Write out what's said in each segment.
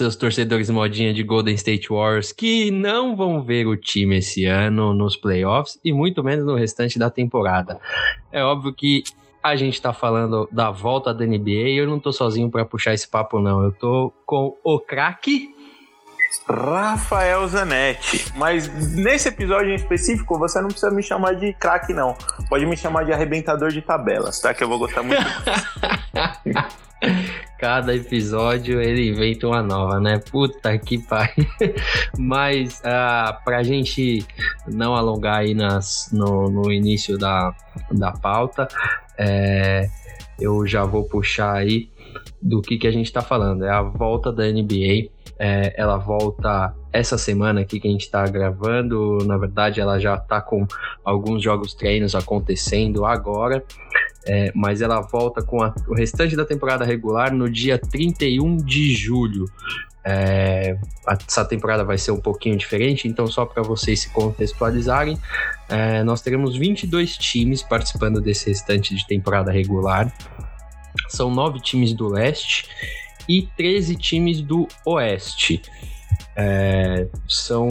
seus torcedores modinha de Golden State Warriors que não vão ver o time esse ano nos playoffs e muito menos no restante da temporada. É óbvio que a gente tá falando da volta da NBA e eu não tô sozinho para puxar esse papo não. Eu tô com o craque Rafael Zanetti. Mas nesse episódio em específico, você não precisa me chamar de craque, não. Pode me chamar de arrebentador de tabelas, tá? Que eu vou gostar muito. Cada episódio ele inventa uma nova, né? Puta que pariu. Mas uh, pra gente não alongar aí nas, no, no início da, da pauta, é, eu já vou puxar aí do que, que a gente tá falando. É a volta da NBA. É, ela volta essa semana aqui que a gente está gravando. Na verdade, ela já está com alguns jogos treinos acontecendo agora é, mas ela volta com a, o restante da temporada regular no dia 31 de julho. É, essa temporada vai ser um pouquinho diferente, então só para vocês se contextualizarem, é, nós teremos 22 times participando desse restante de temporada regular. São nove times do leste e 13 times do oeste. É, são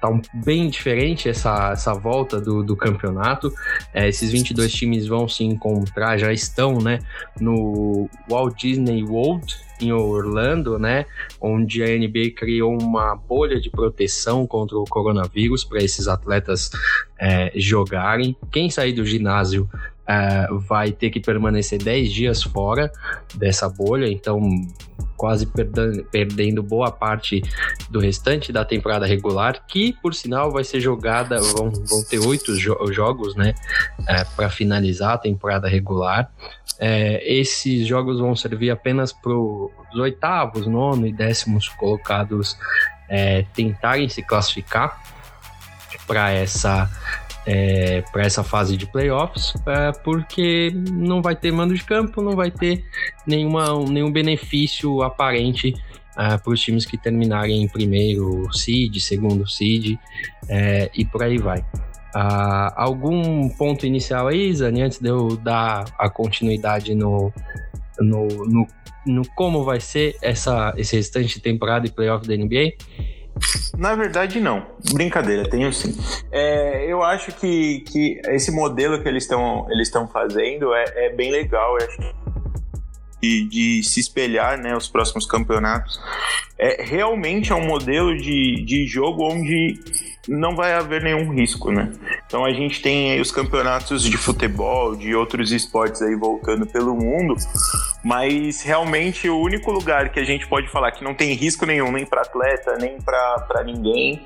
tá um, bem diferente essa, essa volta do, do campeonato. É, esses 22 times vão se encontrar, já estão, né, no Walt Disney World em Orlando, né, onde a NBA criou uma bolha de proteção contra o coronavírus para esses atletas é, jogarem. Quem sair do ginásio Uh, vai ter que permanecer 10 dias fora dessa bolha, então quase perdendo, perdendo boa parte do restante da temporada regular, que por sinal vai ser jogada, vão, vão ter oito jo jogos, né, uh, para finalizar a temporada regular. Uh, esses jogos vão servir apenas para os oitavos, nono e décimos colocados tentarem se classificar para essa é, para essa fase de playoffs, é, porque não vai ter mando de campo, não vai ter nenhuma, nenhum benefício aparente é, para os times que terminarem em primeiro seed, segundo seed é, e por aí vai. Uh, algum ponto inicial aí, Zani, antes de eu dar a continuidade no, no, no, no como vai ser essa, esse restante de temporada e playoff da NBA? Na verdade, não. Brincadeira, tenho sim. É, eu acho que, que esse modelo que eles estão eles fazendo é, é bem legal. Eu acho de, de, se espelhar né, os próximos campeonatos. É, realmente é um modelo de, de jogo onde não vai haver nenhum risco, né? Então a gente tem os campeonatos de futebol, de outros esportes aí voltando pelo mundo, mas realmente o único lugar que a gente pode falar que não tem risco nenhum, nem para atleta, nem para ninguém,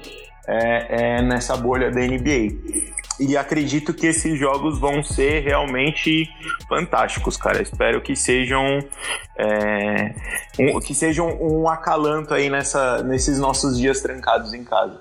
é, é nessa bolha da NBA. E acredito que esses jogos vão ser realmente fantásticos, cara. Espero que sejam é, um, que sejam um acalanto aí nessa, nesses nossos dias trancados em casa.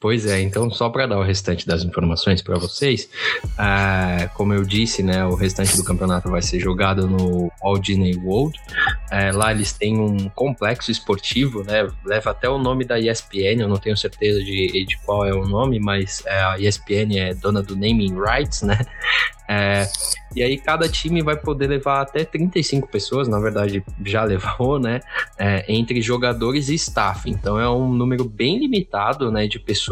pois é, então só para dar o restante das informações para vocês, uh, como eu disse, né, o restante do campeonato vai ser jogado no Walt Disney World. Uh, lá eles têm um complexo esportivo, né, leva até o nome da ESPN, eu não tenho certeza de, de qual é o nome, mas uh, a ESPN é dona do naming rights, né? É, e aí cada time vai poder levar até 35 pessoas, na verdade já levou, né? É, entre jogadores e staff. Então é um número bem limitado né, de pessoas.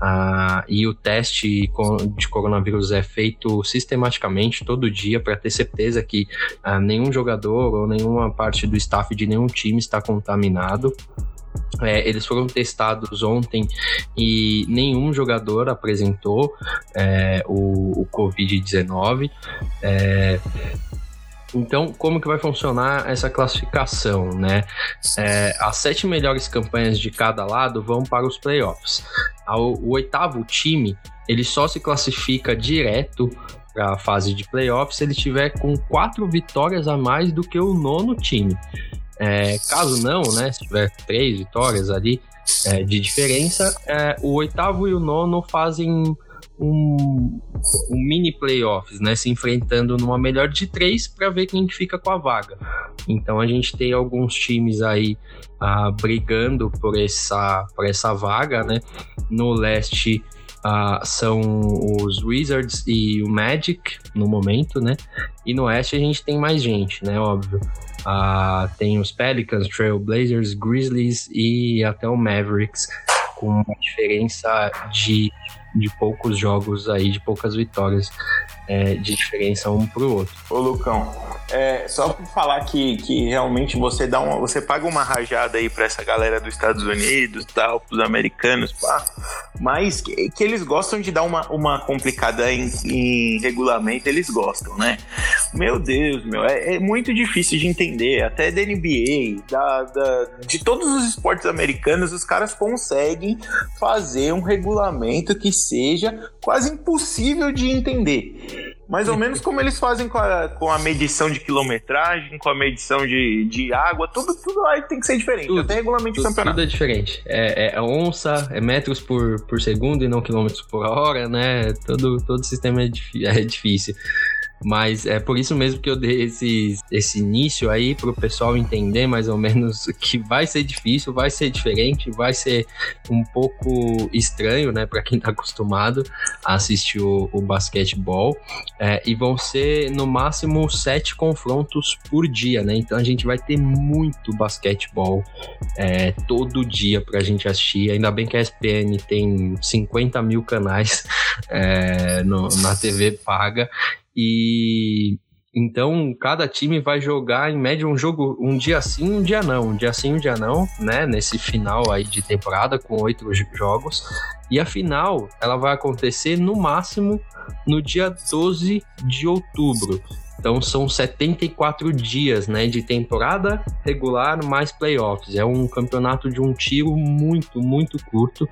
Ah, e o teste de coronavírus é feito sistematicamente todo dia para ter certeza que ah, nenhum jogador ou nenhuma parte do staff de nenhum time está contaminado. É, eles foram testados ontem e nenhum jogador apresentou é, o, o Covid-19. É, então, como que vai funcionar essa classificação, né? É, as sete melhores campanhas de cada lado vão para os playoffs. O, o oitavo time, ele só se classifica direto para a fase de playoffs se ele tiver com quatro vitórias a mais do que o nono time. É, caso não, né, se tiver três vitórias ali é, de diferença, é, o oitavo e o nono fazem um, um mini playoffs, né? Se enfrentando numa melhor de três para ver quem fica com a vaga. Então a gente tem alguns times aí uh, brigando por essa, por essa vaga, né? No leste uh, são os Wizards e o Magic no momento, né? E no oeste a gente tem mais gente, né? Óbvio. Uh, tem os Pelicans, Trailblazers, Grizzlies e até o Mavericks com uma diferença de, de poucos jogos aí, de poucas vitórias é, de diferença um pro outro. Ô Lucão, é, só para falar que, que realmente você dá uma, você paga uma rajada aí para essa galera dos Estados Unidos, tal, pros americanos, pá, mas que, que, eles gostam de dar uma, uma complicada em, em regulamento, eles gostam, né? Meu Deus, meu, é, é, muito difícil de entender, até da NBA, da, da, de todos os esportes americanos, os caras conseguem fazer um regulamento que seja quase impossível de entender. Mais ou menos como eles fazem com a, com a medição de quilometragem, com a medição de, de água, tudo, tudo aí tem que ser diferente. Tudo, Até regulamento tudo, de campeonato. Tudo é diferente. É, é, onça, é metros por, por segundo e não quilômetros por hora, né? Todo, todo sistema é, é difícil. Mas é por isso mesmo que eu dei esse, esse início aí para o pessoal entender mais ou menos que vai ser difícil, vai ser diferente, vai ser um pouco estranho, né, para quem está acostumado a assistir o, o basquetebol. É, e vão ser no máximo sete confrontos por dia, né? Então a gente vai ter muito basquetebol é, todo dia para a gente assistir. Ainda bem que a ESPN tem 50 mil canais é, no, na TV paga e então cada time vai jogar em média um jogo um dia sim, um dia não, um dia sim, um dia não, né? Nesse final aí de temporada com oito jogos. E a final ela vai acontecer no máximo no dia 12 de outubro. Então são 74 dias né, de temporada regular mais playoffs. É um campeonato de um tiro muito, muito curto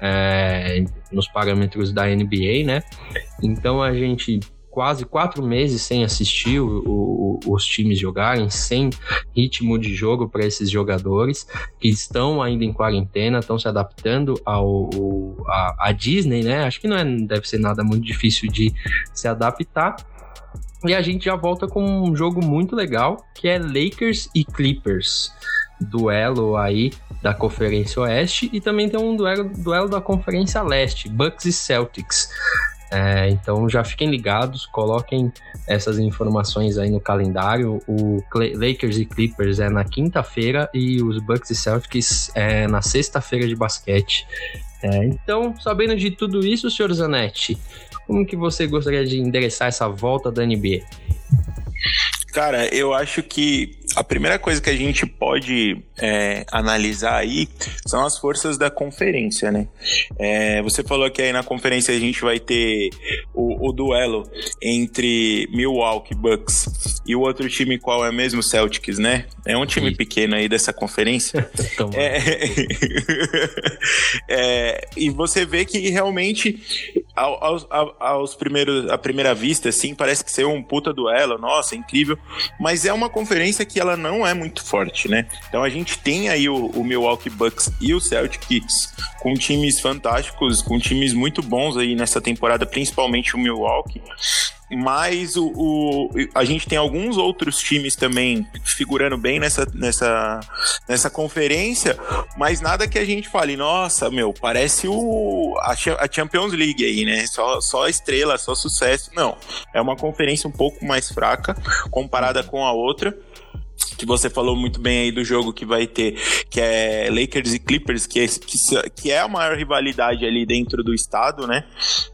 é, nos parâmetros da NBA, né? Então a gente quase quatro meses sem assistir o, o, os times jogarem, sem ritmo de jogo para esses jogadores que estão ainda em quarentena, estão se adaptando ao, a, a, Disney, né? Acho que não é, deve ser nada muito difícil de se adaptar. E a gente já volta com um jogo muito legal, que é Lakers e Clippers. Duelo aí da Conferência Oeste e também tem um duelo, duelo da Conferência Leste, Bucks e Celtics. É, então já fiquem ligados, coloquem essas informações aí no calendário. O Lakers e Clippers é na quinta-feira e os Bucks e Celtics é na sexta-feira de basquete. É, então, sabendo de tudo isso, senhor Zanetti, como que você gostaria de endereçar essa volta da NBA? Cara, eu acho que a primeira coisa que a gente pode é, analisar aí são as forças da conferência, né? É, você falou que aí na conferência a gente vai ter o, o, duelo entre Milwaukee Bucks e o outro time qual é mesmo Celtics, né? É um time pequeno aí dessa conferência. é, é, e você vê que realmente aos, aos, aos primeiros, à primeira vista, assim, parece que ser um puta duelo, nossa, incrível. Mas é uma conferência que ela não é muito forte, né? Então a gente tem aí o, o Milwaukee Bucks e o Celtics com times fantásticos, com times muito bons aí nessa temporada, principalmente o Milwaukee mas o, o, a gente tem alguns outros times também figurando bem nessa, nessa, nessa conferência, mas nada que a gente fale, nossa, meu, parece o, a, a Champions League aí, né? Só, só estrela, só sucesso. Não, é uma conferência um pouco mais fraca comparada com a outra que você falou muito bem aí do jogo que vai ter, que é Lakers e Clippers, que é, que, que é a maior rivalidade ali dentro do estado, né?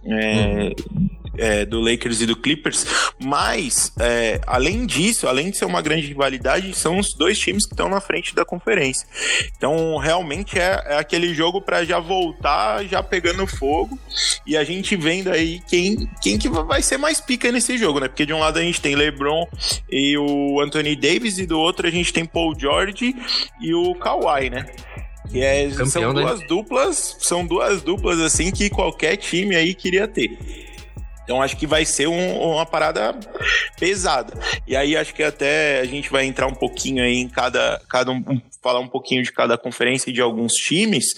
É, uhum é, do Lakers e do Clippers, mas é, além disso, além de ser uma grande rivalidade, são os dois times que estão na frente da conferência. Então, realmente é, é aquele jogo para já voltar, já pegando fogo e a gente vendo aí quem, quem que vai ser mais pica nesse jogo, né? Porque de um lado a gente tem LeBron e o Anthony Davis e do outro a gente tem Paul George e o Kawhi, né? Que é, Campeão, são né? duas né? duplas, são duas duplas assim que qualquer time aí queria ter. Então acho que vai ser um, uma parada pesada. E aí acho que até a gente vai entrar um pouquinho aí em cada, cada um, falar um pouquinho de cada conferência e de alguns times.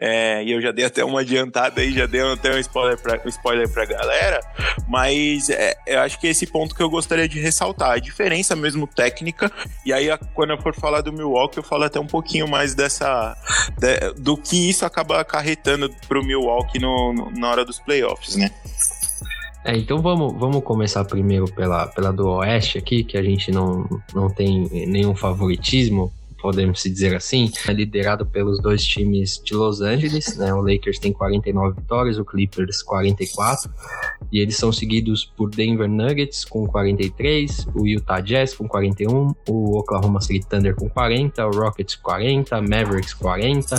É, e eu já dei até uma adiantada aí, já dei até um spoiler pra, um spoiler pra galera. Mas é, eu acho que esse ponto que eu gostaria de ressaltar, a diferença mesmo técnica. E aí quando eu for falar do Milwaukee, eu falo até um pouquinho mais dessa de, do que isso acaba acarretando pro Milwaukee no, no, na hora dos playoffs, né? É, então vamos, vamos começar primeiro pela, pela do Oeste aqui, que a gente não, não tem nenhum favoritismo podemos dizer assim, é liderado pelos dois times de Los Angeles, né? O Lakers tem 49 vitórias, o Clippers 44, e eles são seguidos por Denver Nuggets com 43, o Utah Jazz com 41, o Oklahoma City Thunder com 40, o Rockets 40, Mavericks 40,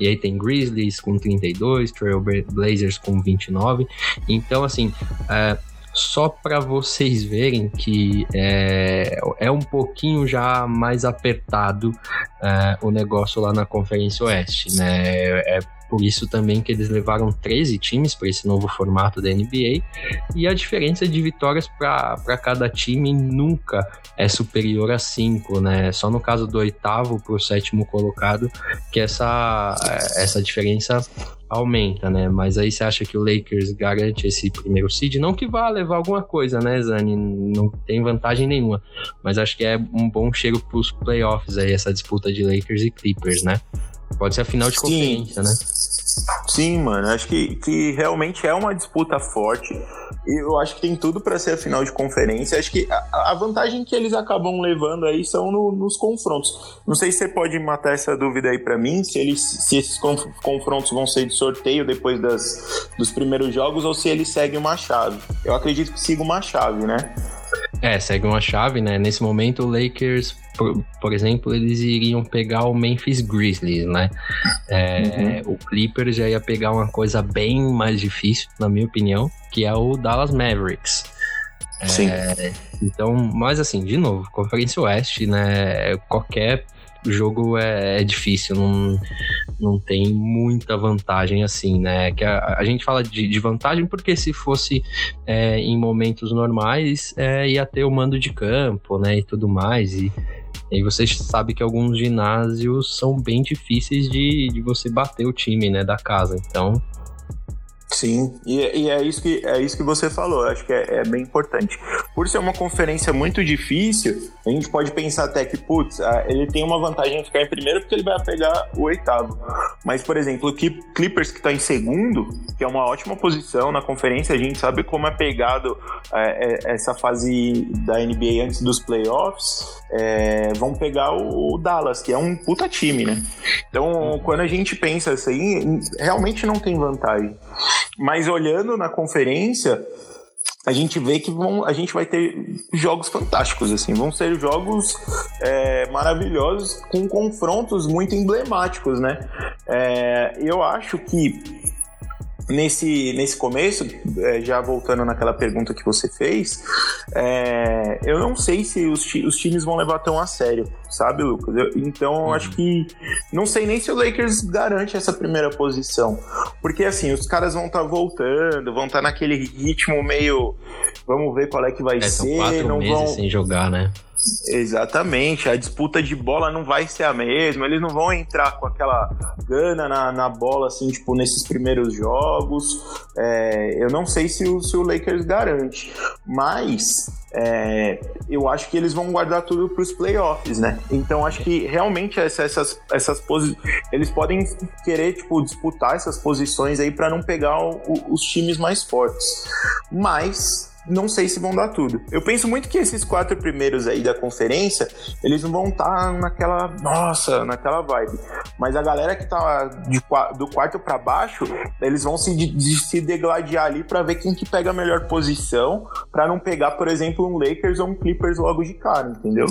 e aí tem Grizzlies com 32, Trail Blazers com 29. Então, assim, é, só para vocês verem que é, é um pouquinho já mais apertado é, o negócio lá na Conferência Oeste, né? É por isso também que eles levaram 13 times para esse novo formato da NBA e a diferença de vitórias para cada time nunca é superior a 5, né? Só no caso do oitavo para o sétimo colocado que essa, essa diferença aumenta, né? Mas aí você acha que o Lakers garante esse primeiro seed? Não que vá levar alguma coisa, né, Zani? Não tem vantagem nenhuma. Mas acho que é um bom cheiro para os playoffs aí, essa disputa de Lakers e Clippers, né? Pode ser a final de Sim. conferência, né? Sim, mano. Acho que, que realmente é uma disputa forte. Eu acho que tem tudo para ser a final de conferência. Acho que a, a, vantagem que eles acabam levando aí são no, nos confrontos. Não sei se você pode matar essa dúvida aí para mim, se, eles, se esses confrontos vão ser de sorteio depois das, dos primeiros jogos ou se eles seguem uma chave. Eu acredito que siga uma chave, né? É, segue uma chave, né? Nesse momento, o Lakers, por, por exemplo, eles iriam pegar o Memphis Grizzlies, né? É, uhum. O Clippers já ia pegar uma coisa bem mais difícil, na minha opinião, que é o Dallas Mavericks. Sim. É, então, mas assim, de novo, Conferência Oeste, né? Qualquer jogo é, é, difícil, não, não tem muita vantagem assim, né? Que a, a gente fala de, de, vantagem porque se fosse é, em momentos normais é, ia ter o mando de campo, né? E tudo mais. E, e vocês sabem que alguns ginásios são bem difíceis de, de você bater o time, né? Da casa. Então Sim, e, e, é, isso que, é isso que você falou, acho que é, é, bem importante. Por ser uma conferência muito difícil, a gente pode pensar até que, putz, ele tem uma vantagem em ficar em primeiro porque ele vai pegar o oitavo. Mas, por exemplo, o Clippers que está em segundo, que é uma ótima posição na conferência, a gente sabe como é pegado é, é, essa fase da NBA antes dos playoffs, é, vão pegar o, Dallas, que é um puta time, né? Então, quando a gente pensa assim, realmente não tem vantagem. Mas olhando na conferência, a gente vê que vão, a gente vai ter jogos fantásticos, assim, vão ser jogos é, maravilhosos com confrontos muito emblemáticos, né? É, eu acho que nesse, nesse começo, é, já voltando naquela pergunta que você fez, é, eu não sei se os, os, times vão levar tão a sério, sabe, Lucas? Eu, então, eu acho que. Não sei nem se o Lakers garante essa primeira posição. Porque, assim, os caras vão estar tá voltando, vão estar tá naquele ritmo meio. Vamos ver qual é que vai é, ser. São quatro não meses vão... sem jogar, né? Exatamente, a disputa de bola não vai ser a mesma, eles não vão entrar com aquela gana na, na bola, assim, tipo, nesses primeiros jogos. É, eu não sei se o, se o Lakers garante, mas é, eu acho que eles vão guardar tudo para os playoffs, né? Então acho que realmente essa, essas, essas posições. Eles podem querer, tipo, disputar essas posições aí para não pegar o, o, os times mais fortes. Mas não sei se vão dar tudo. Eu penso muito que esses quatro primeiros aí da conferência, eles não vão estar tá naquela, nossa, naquela vibe. Mas a galera que tá de, do quarto para baixo, eles vão se, de, se degladiar ali para ver quem que pega a melhor posição, para não pegar, por exemplo, um Lakers ou um Clippers logo de cara, entendeu?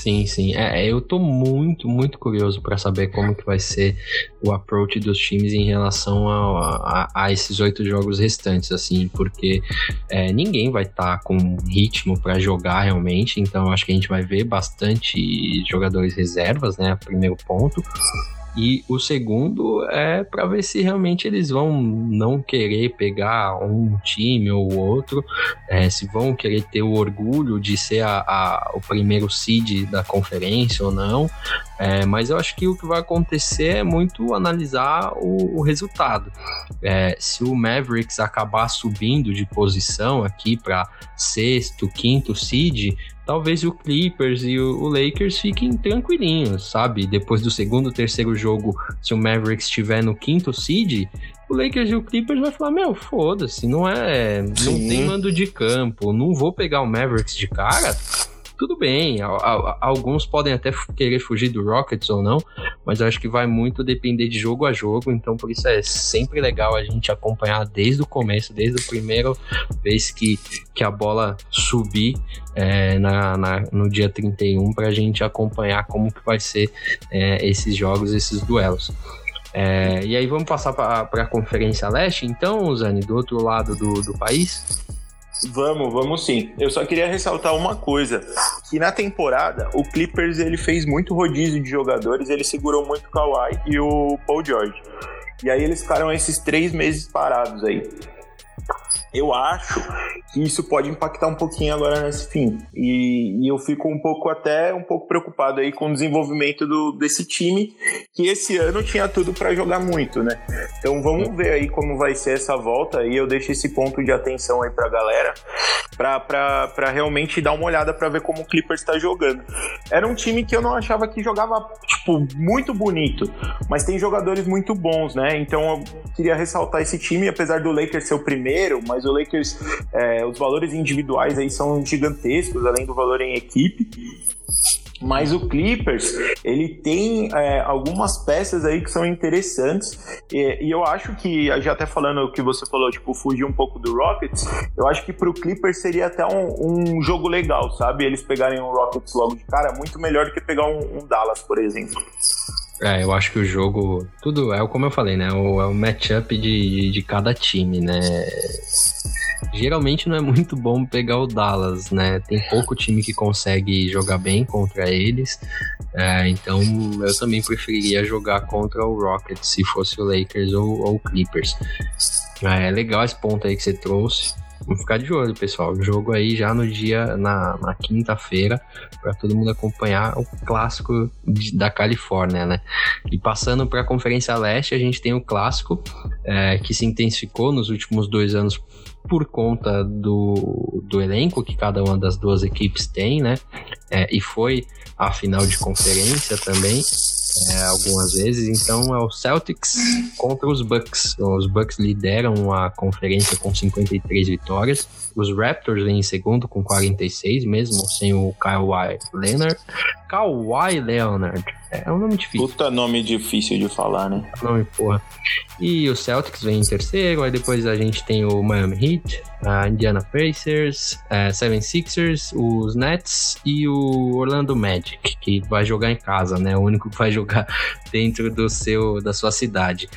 Sim, sim. É, eu tô muito, muito curioso para saber como que vai ser o approach dos times em relação a, a, a esses oito jogos restantes, assim, porque é, ninguém vai estar tá com ritmo para jogar realmente, então acho que a gente vai ver bastante jogadores reservas, né? Primeiro ponto. E o segundo é para ver se realmente eles vão não querer pegar um time ou outro, é, se vão querer ter o orgulho de ser a, a, o primeiro seed da conferência ou não. É, mas eu acho que o que vai acontecer é muito analisar o, o resultado. É, se o Mavericks acabar subindo de posição aqui para sexto, quinto seed, talvez o Clippers e o, Lakers fiquem tranquilinhos, sabe? Depois do segundo, terceiro jogo, se o Mavericks estiver no quinto seed, o Lakers e o Clippers vai falar: Meu, foda-se, não é. Não tem mando de campo, não vou pegar o Mavericks de cara tudo bem, alguns podem até querer fugir do Rockets ou não, mas eu acho que vai muito depender de jogo a jogo, então por isso é sempre legal a gente acompanhar desde o começo, desde o primeiro vez que, que a bola subir é, na, na, no dia 31 para a gente acompanhar como que vai ser é, esses jogos, esses duelos. É, e aí vamos passar para a Conferência Leste, então, Zani, do outro lado do, do país? Vamos, vamos sim. Eu só queria ressaltar uma coisa, que na temporada o Clippers ele fez muito rodízio de jogadores, ele segurou muito o Kawhi e o Paul George. E aí eles ficaram esses três meses parados aí. Eu acho que isso pode impactar um pouquinho agora nesse fim. E, e, eu fico um pouco até um pouco preocupado aí com o desenvolvimento do, desse time, que esse ano tinha tudo para jogar muito, né? Então vamos ver aí como vai ser essa volta e eu deixo esse ponto de atenção aí pra galera, para realmente dar uma olhada para ver como o Clippers está jogando. Era um time que eu não achava que jogava, tipo, muito bonito, mas tem jogadores muito bons, né? Então eu queria ressaltar esse time, apesar do Lakers ser o primeiro, mas o Lakers, é, os valores individuais aí são gigantescos, além do valor em equipe. Mas o Clippers, ele tem é, algumas peças aí que são interessantes. E, e, eu acho que, já até falando o que você falou, tipo, fugir um pouco do Rockets, eu acho que pro Clippers seria até um, um jogo legal, sabe? Eles pegarem o Rockets logo de cara, muito melhor do que pegar um, um Dallas, por exemplo. É, eu acho que o jogo. Tudo é como eu falei, né? O, é o matchup de, de cada time, né? Geralmente não é muito bom pegar o Dallas, né? Tem pouco time que consegue jogar bem contra eles. É, então eu também preferiria jogar contra o Rockets se fosse o Lakers ou o Clippers. É legal esse ponto aí que você trouxe. Vamos ficar de olho, pessoal. O jogo aí já no dia, na, na quinta-feira, para todo mundo acompanhar o clássico de, da Califórnia, né? E passando para a Conferência Leste, a gente tem o clássico é, que se intensificou nos últimos dois anos por conta do, do elenco que cada uma das duas equipes tem, né? É, e foi a final de conferência também é, algumas vezes. Então é o Celtics contra os Bucks. Os Bucks lideram a conferência com 53 vitórias. Os Raptors vêm em segundo com 46, mesmo sem o Kawhi Leonard. Kawhi Leonard. É um nome difícil. Puta nome difícil de falar, né? Nome, porra. E o Celtics vem em terceiro, aí depois a gente tem o Miami Heat, a Indiana Pacers, a Seven Sixers, os Nets e o Orlando Magic, que vai jogar em casa, né? O único que vai jogar dentro do seu, da sua cidade.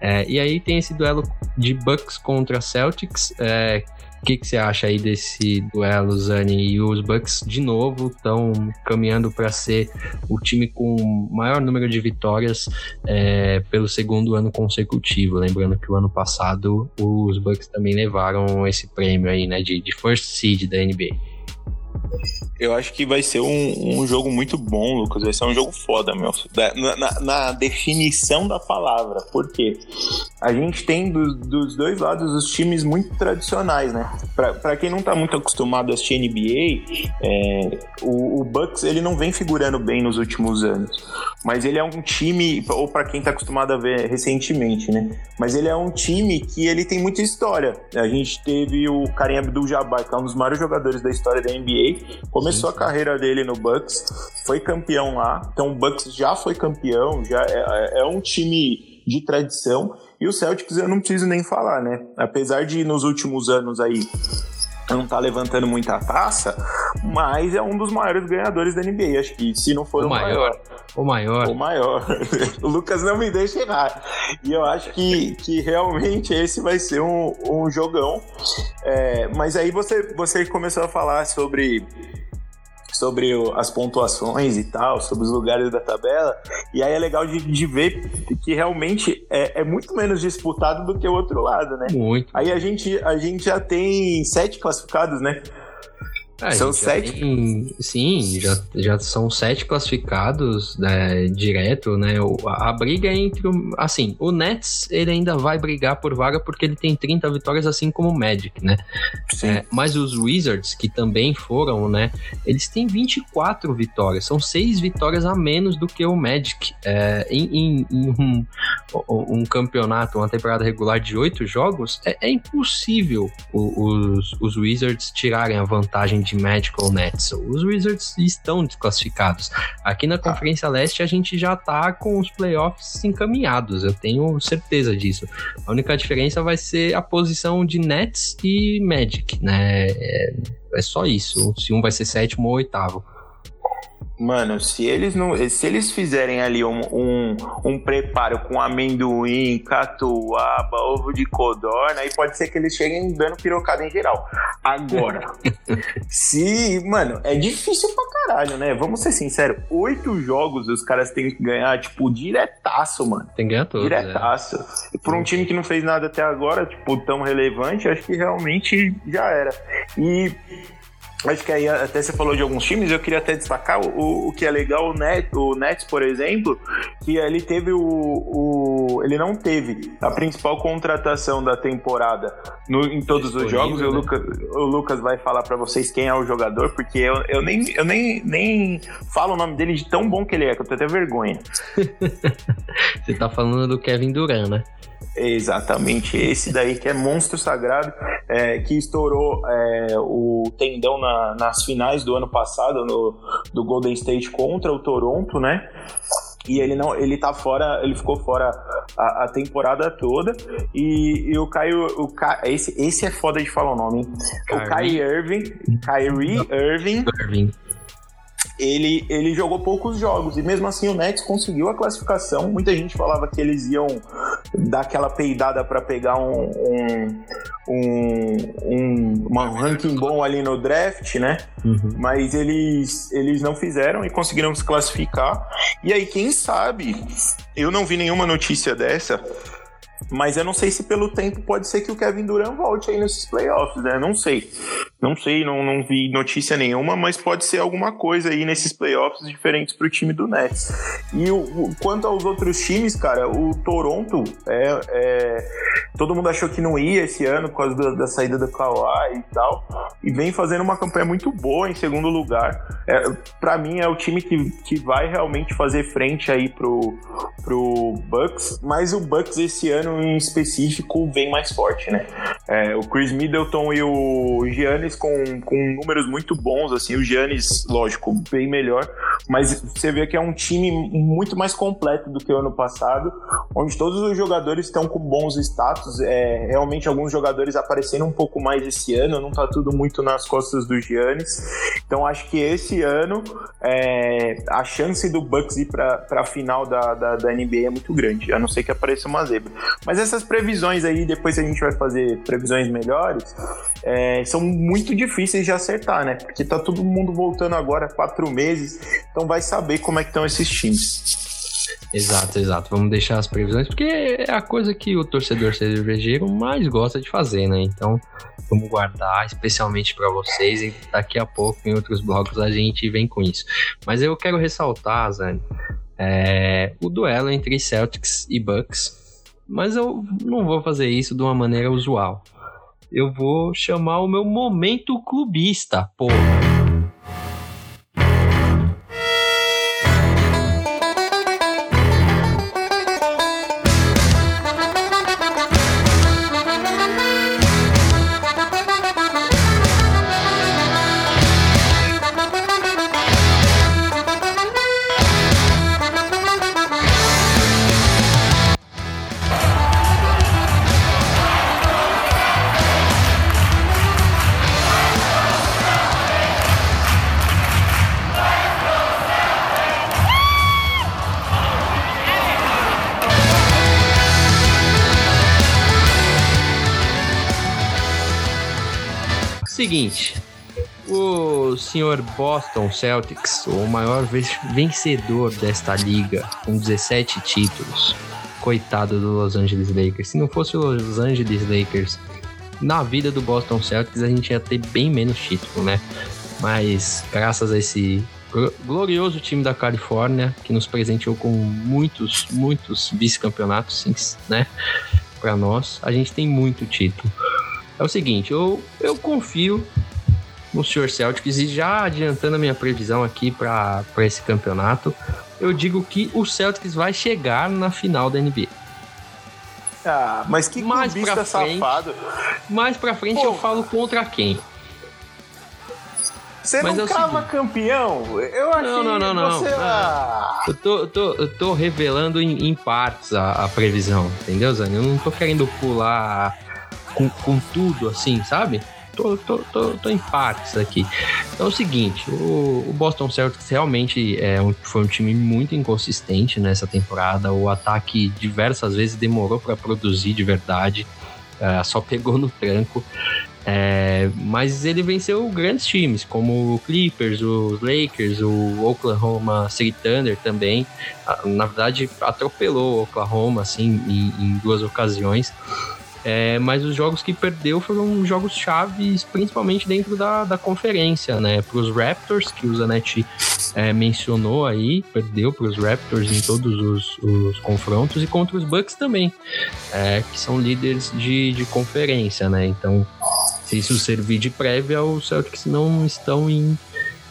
É, e aí tem esse duelo de Bucks contra Celtics, é, o que, que você acha aí desse duelo, Zani? E os Bucks, de novo, estão caminhando para ser o time com maior número de vitórias é, pelo segundo ano consecutivo. Lembrando que o ano passado os Bucks também levaram esse prêmio aí, né, de, de First Seed da NBA. Eu acho que vai ser um, um, jogo muito bom, Lucas. Vai ser um jogo foda, meu. Na, na, na definição da palavra. Porque a gente tem do, dos dois lados os times muito tradicionais, né? Pra, pra quem não tá muito acostumado a assistir NBA, é, o, o, Bucks ele não vem figurando bem nos últimos anos. Mas ele é um time, ou para quem tá acostumado a ver recentemente, né? Mas ele é um time que ele tem muita história. A gente teve o Karim Abdul-Jabbar, que é um dos maiores jogadores da história da NBA Começou a carreira dele no Bucks, foi campeão lá. Então o Bucks já foi campeão, já é, é, é um time de tradição. E o Celtics eu não preciso nem falar, né? Apesar de nos últimos anos aí não tá levantando muita taça, mas é um dos maiores ganhadores da NBA. Acho que se não for o, o maior, maior. O maior. O maior. o Lucas não me deixa errar. E eu acho que, que realmente esse vai ser um, um jogão. É, mas aí você, você começou a falar sobre sobre as pontuações e tal, sobre os lugares da tabela. E aí é legal de, de ver que realmente é, é, muito menos disputado do que o outro lado, né? Muito. Aí a gente, a gente já tem sete classificados, né? É, são sete? Tem, sim, já, já são sete classificados né, direto, né? A, briga é entre. Assim, o Nets ele ainda vai brigar por vaga porque ele tem 30 vitórias, assim como o Magic, né? É, mas os Wizards, que também foram, né? Eles têm 24 vitórias, são seis vitórias a menos do que o Magic. É, em, em, em um, um, campeonato, uma temporada regular de oito jogos, é, é impossível os, os Wizards tirarem a vantagem de de Magical Nets. Os Wizards estão desclassificados. Aqui na Conferência Leste a gente já tá com os playoffs encaminhados, eu tenho certeza disso. A única diferença vai ser a posição de Nets e Magic, né? É, é só isso. Se um vai ser sétimo ou oitavo. Mano, se eles não. Se eles fizerem ali um, um, um preparo com amendoim, catuaba, ovo de codorna, aí pode ser que eles cheguem dando pirocada em geral. Agora, se. Mano, é difícil pra caralho, né? Vamos ser sinceros. Oito jogos os caras têm que ganhar, tipo, diretaço, mano. Tem que ganhar todos. Diretaço. É. Por um time que não fez nada até agora, tipo, tão relevante, acho que realmente já era. E Acho que aí até você falou de alguns times, eu queria até destacar o, o que é legal, o, Net, o Nets, por exemplo, que ele teve o, o Ele não teve a principal contratação da temporada no, em todos os jogos. Né? O, Lucas, o Lucas vai falar para vocês quem é o jogador, porque eu, eu, nem, eu nem, nem falo o nome dele de tão bom que ele é, que eu tenho até vergonha. você tá falando do Kevin Durant, né? Exatamente, esse daí que é monstro sagrado, é, que estourou é, o tendão na, nas finais do ano passado no, do Golden State contra o Toronto, né? E ele não, ele tá fora, ele ficou fora a, a temporada toda. E, e, o Caio, o Ca, esse, esse é foda de falar o nome. Hein? O Kyrie Irving, Kyrie Irving, Irving ele, ele jogou poucos jogos e mesmo assim o Nets conseguiu a classificação. Muita gente falava que eles iam dar aquela peidada para pegar um, um, um, um, um ranking bom ali no draft, né? Uhum. Mas eles, eles não fizeram e conseguiram se classificar. E aí, quem sabe, eu não vi nenhuma notícia dessa mas eu não sei se pelo tempo pode ser que o Kevin Durant volte aí nesses playoffs, né? Não sei. Não sei, não, não vi notícia nenhuma, mas pode ser alguma coisa aí nesses playoffs diferentes pro time do Nets. E o, o quanto aos outros times, cara, o Toronto, é, é, todo mundo achou que não ia esse ano por causa da, da saída do Kawhi e tal, e vem fazendo uma campanha muito boa em segundo lugar. É, para mim é o time que, que vai realmente fazer frente aí pro, pro Bucks, mas o Bucks esse ano em específico vem mais forte, né? É, o Chris Middleton e o Giannis com, com números muito bons, assim, o Giannis, lógico, bem melhor, mas você vê que é um time muito mais completo do que o ano passado, onde todos os jogadores estão com bons status, é, realmente alguns jogadores aparecendo um pouco mais esse ano, não tá tudo muito nas costas do Giannis, então acho que esse ano é, a chance do Bucks ir para a final da, da, da NBA é muito grande, a não ser que apareça uma zebra. Mas essas previsões aí, depois a gente vai fazer previsões melhores, é, são muito difíceis de acertar, né? Porque tá todo mundo voltando agora quatro meses, então vai saber como é que estão esses times. Exato, exato. Vamos deixar as previsões, porque é a coisa que o torcedor cervejeiro mais gosta de fazer, né? Então, vamos guardar, especialmente para vocês, e daqui a pouco em outros blocos a gente vem com isso. Mas eu quero ressaltar, Zé, é, o duelo entre Celtics e Bucks mas eu não vou fazer isso de uma maneira usual. Eu vou chamar o meu momento clubista, porra. Seguinte. O senhor Boston Celtics, o maior vencedor desta liga, com 17 títulos. Coitado do Los Angeles Lakers. Se não fosse o Los Angeles Lakers na vida do Boston Celtics, a gente ia ter bem menos título, né? Mas graças a esse glorioso time da Califórnia, que nos presenteou com muitos, muitos vice-campeonatos, né? Para nós, a gente tem muito título. É o seguinte, eu, eu confio no Sr. Celtics e já adiantando a minha previsão aqui para esse campeonato, eu digo que o Celtics vai chegar na final da NBA. Ah, mas que mais pra frente, safado. Mais pra frente Pô. eu falo contra quem? Você Mas não é seguinte. campeão? Eu achei não, não, não, não. Você... Ah. Eu, tô, eu, tô, eu tô revelando em, em partes a, a, previsão, entendeu, Zane? Eu não tô querendo pular com, com tudo assim, sabe? Tô, tô, tô, tô, em partes aqui. Então é o seguinte, o, o Boston Celtics realmente é um, foi um time muito inconsistente nessa temporada. O ataque diversas vezes demorou para produzir de verdade. Uh, só pegou no tranco. É, mas ele venceu grandes times, como o Clippers, os Lakers, o Oklahoma City Thunder também. Na verdade, atropelou o Oklahoma assim, em, em duas ocasiões. É, mas os jogos que perdeu foram jogos chaves, principalmente dentro da, da conferência, né? Para os Raptors, que o Zanetti é, mencionou aí, perdeu para os Raptors em todos os, os, confrontos, e contra os Bucks também, é, que são líderes de, de conferência, né? Então, se isso servir de prévia, os Celtics não estão em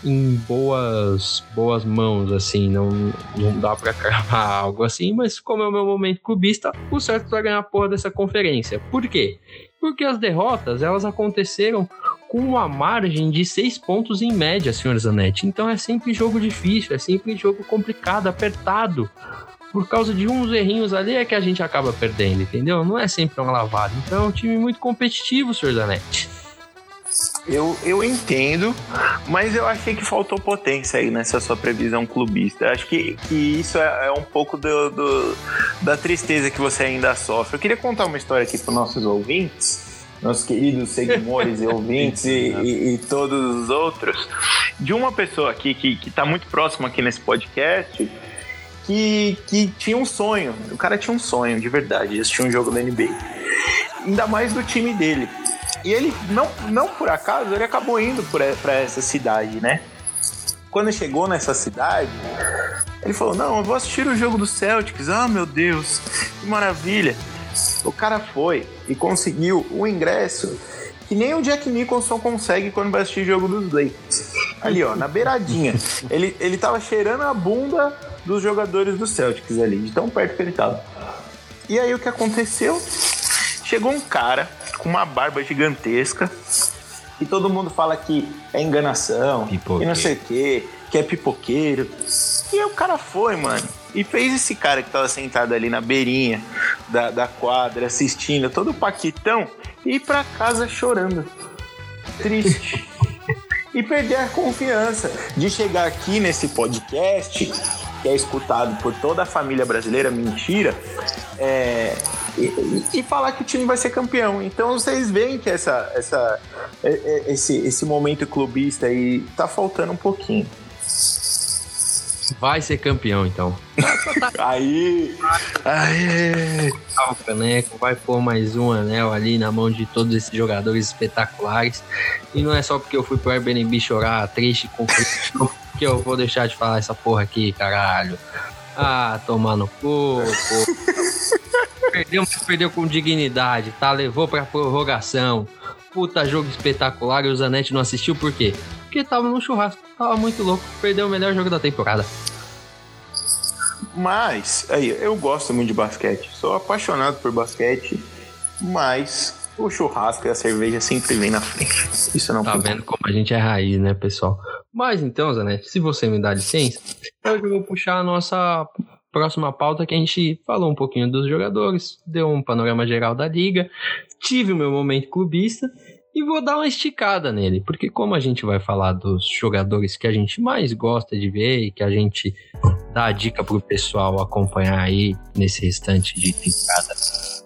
em boas boas mãos, assim, não, não dá para cravar algo assim, mas como é o meu momento clubista, o certo vai ganhar a porra dessa conferência. Por quê? Porque as derrotas, elas aconteceram com uma margem de seis pontos em média, senhor Zanetti. Então é sempre jogo difícil, é sempre jogo complicado, apertado. Por causa de uns errinhos ali é que a gente acaba perdendo, entendeu? Não é sempre uma lavada. Então é um time muito competitivo, senhor Zanetti. Eu, eu entendo, mas eu achei que faltou potência aí nessa sua previsão clubista. Eu acho que, que isso é, é um pouco do, do, da tristeza que você ainda sofre. Eu queria contar uma história aqui para nossos ouvintes, nossos queridos seguidores e ouvintes e, e, e, todos os outros, de uma pessoa aqui que está muito próxima aqui nesse podcast. Que, que tinha um sonho, o cara tinha um sonho de verdade, de assistir um jogo da NBA. Ainda mais do time dele. E ele, não, não por acaso, ele acabou indo para essa cidade, né? Quando chegou nessa cidade, ele falou: Não, eu vou assistir o jogo do Celtics. Ah, meu Deus, que maravilha. O cara foi e conseguiu o ingresso que nem o Jack Nicholson consegue quando vai assistir o jogo dos Lakers. Ali, ó, na beiradinha. ele, ele tava cheirando a bunda dos jogadores do Celtics ali, de tão perto que ele tava. E aí o que aconteceu? Chegou um cara com uma barba gigantesca. E todo mundo fala que é enganação, e não sei o quê, que é pipoqueiro. E aí o cara foi, mano. E fez esse cara que tava sentado ali na beirinha da, da quadra, assistindo, todo paquitão, ir pra casa chorando. Triste. e perder a confiança de chegar aqui nesse podcast, que é escutado por toda a família brasileira, mentira, é, e, e, falar que o time vai ser campeão. Então vocês veem que essa, essa, esse, esse momento clubista aí tá faltando um pouquinho. Vai ser campeão, então. aí! Aí! O caneco vai pôr mais um anel ali na mão de todos esses jogadores espetaculares. E não é só porque eu fui pro Airbnb chorar triste com que eu vou deixar de falar essa porra aqui, caralho. Ah, tomar no cu, perdeu, perdeu com dignidade, tá? Levou pra prorrogação. Puta jogo espetacular e o Zanetti não assistiu por quê? Porque tava no churrasco, tava muito louco, perdeu o melhor jogo da temporada. Mas, aí, eu gosto muito de basquete, sou apaixonado por basquete, mas o churrasco e a cerveja sempre vem na frente. Isso não Tá vendo como a gente é raiz, né, pessoal? Mas então, Zanetti, se você me dá licença, eu vou puxar a nossa próxima pauta que a gente falou um pouquinho dos jogadores, deu um panorama geral da liga, tive o meu momento clubista e vou dar uma esticada nele, porque como a gente vai falar dos jogadores que a gente mais gosta de ver e que a gente dá a dica pro pessoal acompanhar aí nesse restante de temporada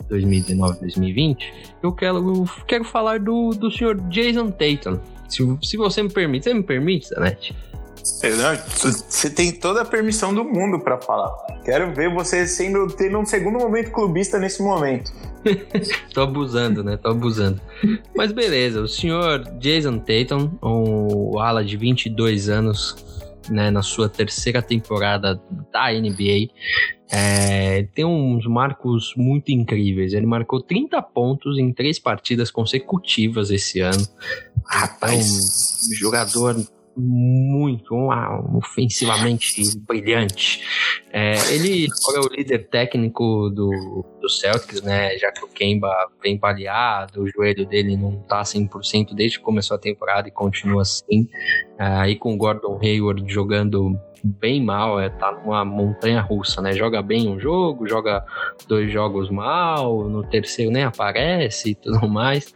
2019-2020, eu quero, eu quero falar do, do senhor Jason Tatum. Se, se você me permite, você me permite, Zanetti? Você tem toda a permissão do mundo para falar. Quero ver você sendo tendo um segundo momento clubista nesse momento. Tô abusando, né? Tô abusando. Mas beleza, o senhor Jason Tatum, um ala de 22 anos, né, na sua terceira temporada da NBA, é, tem uns marcos muito incríveis. Ele marcou 30 pontos em três partidas consecutivas esse ano. Rapaz, então, um jogador muito, um, ofensivamente brilhante. É, ele é o líder técnico do, do Celtics, né? Já que o Kemba vem baleado, o joelho dele não tá 100% desde que começou a temporada e continua assim. É, aí com o Gordon Hayward jogando bem mal, é, tá numa montanha russa, né? Joga bem um jogo, joga dois jogos mal, no terceiro nem aparece e tudo mais.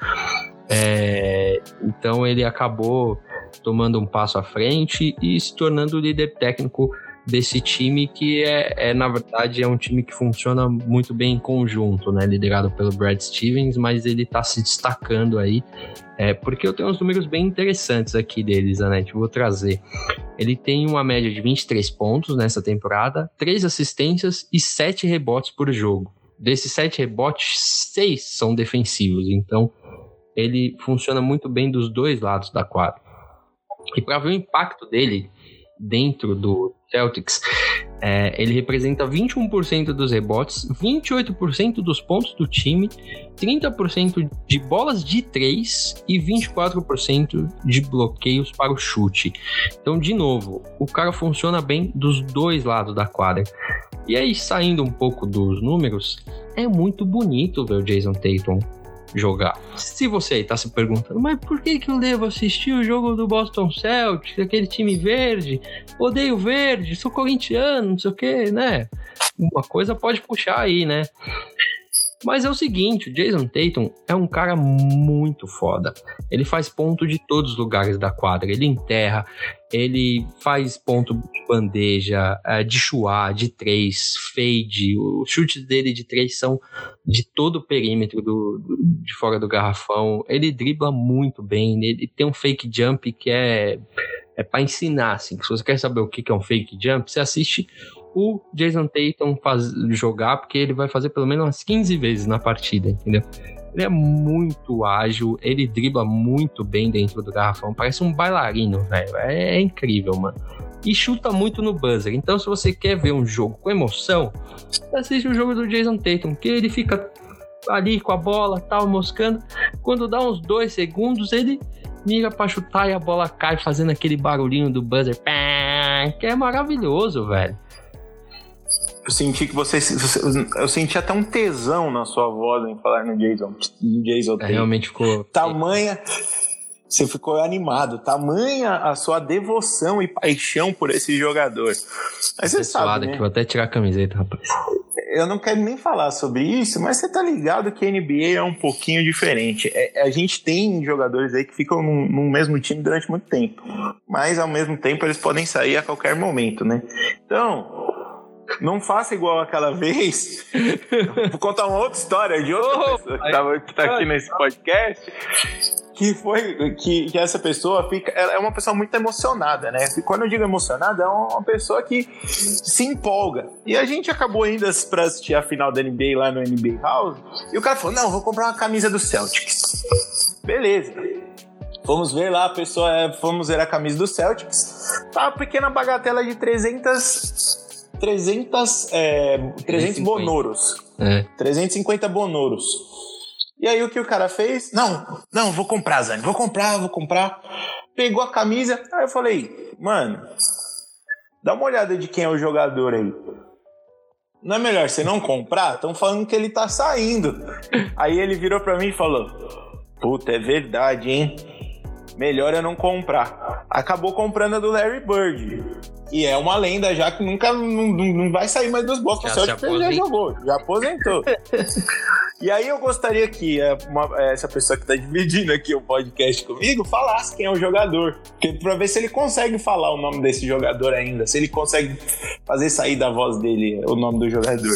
É, então ele acabou tomando um passo à frente e se tornando o líder técnico desse time que é, é, na verdade é um time que funciona muito bem em conjunto, né, liderado pelo Brad Stevens, mas ele está se destacando aí, é, porque eu tenho uns números bem interessantes aqui deles, Anete, vou trazer. Ele tem uma média de 23 pontos nessa temporada, 3 assistências e 7 rebotes por jogo. Desses 7 rebotes, 6 são defensivos, então ele funciona muito bem dos dois lados da quadra. E para ver o impacto dele dentro do Celtics, é, ele representa 21% dos rebotes, 28% dos pontos do time, 30% de bolas de 3 e 24% de bloqueios para o chute. Então, de novo, o cara funciona bem dos dois lados da quadra. E aí, saindo um pouco dos números, é muito bonito ver o Jason Tatum jogar. Se você aí tá se perguntando, mas por que que eu devo assistir o jogo do Boston Celtics, aquele time verde? Odeio verde, sou corintiano, não sei o que, né? Uma coisa pode puxar aí, né? Mas é o seguinte, o Jason Tatum é um cara muito foda. Ele faz ponto de todos os lugares da quadra. Ele enterra, ele faz ponto de bandeja, é, de chuá, de três, fade. Os chutes dele de três são de todo o perímetro do, de fora do garrafão. Ele dribla muito bem. Ele tem um fake jump que é, é para ensinar. Assim. Se você quer saber o que é um fake jump, você assiste o Jason Tatum faz, jogar, porque ele vai fazer pelo menos umas 15 vezes na partida, entendeu? Ele é muito ágil, ele dribla muito bem dentro do garrafão, parece um bailarino, velho. É, é, incrível, mano. E chuta muito no buzzer. Então, se você quer ver um jogo com emoção, assiste o jogo do Jason Tatum, que ele fica ali com a bola, tal, moscando. Quando dá uns dois segundos, ele mira pra chutar e a bola cai fazendo aquele barulhinho do buzzer. Que é maravilhoso, velho. Eu senti que você, Eu senti até um tesão na sua voz em falar no Jason. No Jason é, realmente ficou. Tamanha. Você ficou animado. Tamanha a sua devoção e paixão por esse jogador. Mas você sabe. Né? Que vou até tirar a camiseta, rapaz. Eu não quero nem falar sobre isso, mas você tá ligado que a NBA é um pouquinho diferente. É, a gente tem jogadores aí que ficam no, no mesmo time durante muito tempo. Mas ao mesmo tempo eles podem sair a qualquer momento, né? Então, não faça igual aquela vez. Vou contar uma outra história de outra oh, pessoa que, tava, que tá aqui nesse podcast. Que foi que, que essa pessoa fica. Ela é uma pessoa muito emocionada, né? E quando eu digo emocionada, é uma pessoa que se empolga. E a gente acabou indo pra assistir a final da NBA lá no NBA House. E o cara falou: Não, vou comprar uma camisa do Celtics. Beleza. Fomos ver lá, a pessoa, é, fomos ver a camisa do Celtics. Tá uma pequena bagatela de 300 300, é, 300 bonoros. É. 350 bonoros. E aí o que o cara fez? Não, não, vou comprar, Zane, vou comprar, vou comprar. Pegou a camisa, aí eu falei, mano, dá uma olhada de quem é o jogador aí. Não é melhor você não comprar? Estão falando que ele tá saindo. aí ele virou pra mim e falou: Puta, é verdade, hein? Melhor eu não comprar. Acabou comprando a do Larry Bird. E é uma lenda já que nunca não, não vai sair mais dos Boston Celtics, ele já jogou, já aposentou. e aí eu gostaria que é, uma, é, essa pessoa que está dividindo aqui o podcast comigo falasse quem é o jogador, para ver se ele consegue falar o nome desse jogador ainda, se ele consegue fazer sair da voz dele o nome do jogador.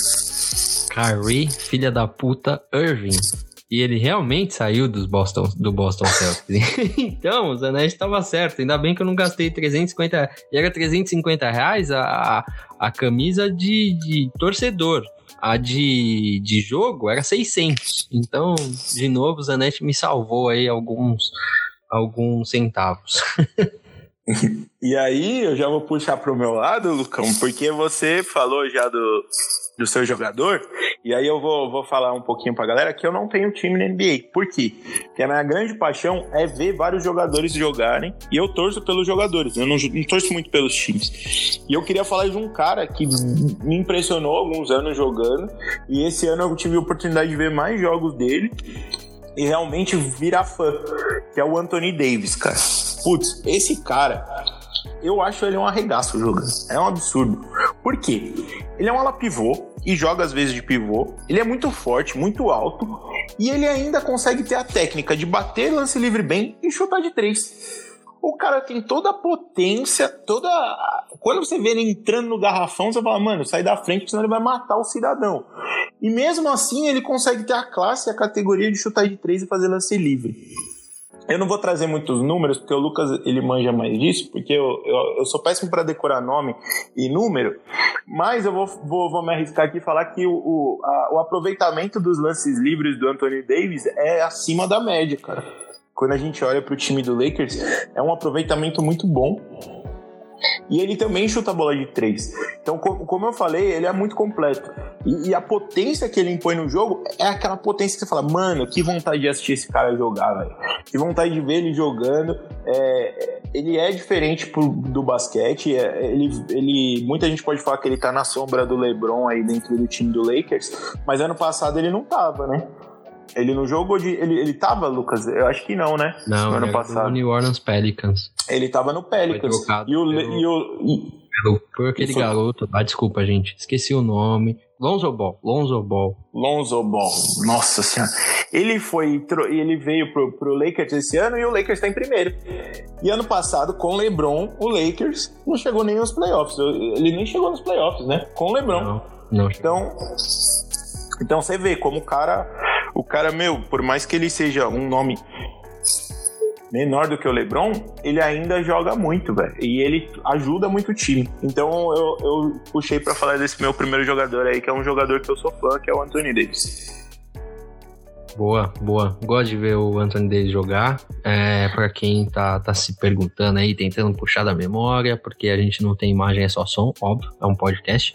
Kyrie, filha da puta, Irving. E ele realmente saiu dos Boston, do Boston Celtics. então, o Zanetti estava certo. Ainda bem que eu não gastei 350. Era 350 reais a, a camisa de, de torcedor. A de, de jogo era 600. Então, de novo, o Zanetti me salvou aí alguns, alguns centavos. e aí, eu já vou puxar pro meu lado, Lucão, porque você falou já do, do seu jogador, e aí eu vou, vou falar um pouquinho pra galera que eu não tenho time na NBA. Por quê? Porque a minha grande paixão é ver vários jogadores jogarem, e eu torço pelos jogadores, eu não, não torço muito pelos times. E eu queria falar de um cara que me impressionou alguns anos jogando, e esse ano eu tive a oportunidade de ver mais jogos dele, e realmente virar fã, que é o Anthony Davis, cara. Putz, esse cara, eu acho ele um arregaço jogando. É um absurdo. Por quê? Ele é um ala pivô e joga às vezes de pivô. Ele é muito forte, muito alto. E ele ainda consegue ter a técnica de bater lance livre bem e chutar de três. O cara tem toda a potência, toda. Quando você vê ele entrando no garrafão, você fala, mano, sai da frente, senão ele vai matar o cidadão. E mesmo assim, ele consegue ter a classe e a categoria de chutar de três e fazer lance livre. Eu não vou trazer muitos números, porque o Lucas ele manja mais disso, porque eu, eu, eu sou péssimo para decorar nome e número, mas eu vou, vou, vou me arriscar aqui e falar que o, o, a, o aproveitamento dos lances livres do Anthony Davis é acima da média, cara. Quando a gente olha para o time do Lakers, é um aproveitamento muito bom. E ele também chuta a bola de três. Então, como eu falei, ele é muito completo. E, e, a potência que ele impõe no jogo é aquela potência que você fala, mano, que vontade de assistir esse cara jogar, velho. Que vontade de ver ele jogando. É, ele é diferente pro, do basquete. É, ele, ele, muita gente pode falar que ele tá na sombra do LeBron aí dentro do time do Lakers, mas ano passado ele não tava, né? Ele não jogou de. Ele, ele tava, Lucas? Eu acho que não, né? Não, no ano passado. No New Orleans Pelicans. Ele tava no Pelicans. E o. Pelo, e o e, pelo, por aquele foi... garoto. Ah, desculpa, gente. Esqueci o nome. Lonzo Ball. Lonzo Ball. Lonzo Ball. Nossa senhora. Ele foi. Ele veio pro, pro Lakers esse ano e o Lakers tá em primeiro. E ano passado, com o LeBron, o Lakers não chegou nem aos playoffs. Ele nem chegou nos playoffs, né? Com o LeBron. Não, não então. Então você vê como o cara o cara, meu, por mais que ele seja um nome menor do que o LeBron, ele ainda joga muito, velho. E ele ajuda muito o time. Então eu, eu puxei para falar desse meu primeiro jogador aí, que é um jogador que eu sou fã, que é o Anthony Davis. Boa, boa. Gosto de ver o Anthony Davis jogar. É, para quem tá, tá se perguntando aí, tentando puxar da memória, porque a gente não tem imagem, é só som, óbvio, é um podcast.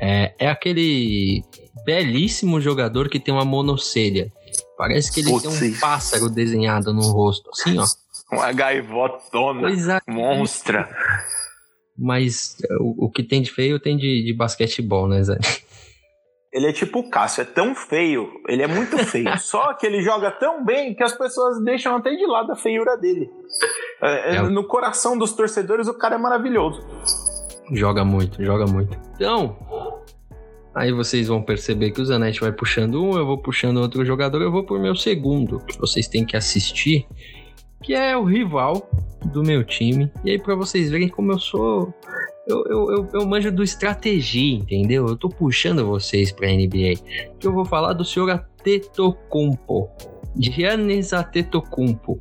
É, é aquele belíssimo jogador que tem uma monocelha. Parece que ele Putz, tem um pássaro desenhado no rosto, assim, ó. Uma gaivotona, é. monstra. Mas o, o, que tem de feio tem de, de basquetebol, né, Zé? Ele é tipo o Cássio, é tão feio, ele é muito feio. Só que ele joga tão bem que as pessoas deixam até de lado a feiura dele. É, é. No coração dos torcedores, o cara é maravilhoso. Joga muito, joga muito. Então, Aí vocês vão perceber que o Zanetti vai puxando um, eu vou puxando outro jogador, eu vou por meu segundo, que vocês têm que assistir, que é o rival do meu time. E aí, para vocês verem como eu sou. Eu, eu, eu, eu, manjo do estratégia, entendeu? Eu tô puxando vocês pra NBA. Eu vou falar do senhor Atetokounmpo. Giannis Atetokounmpo.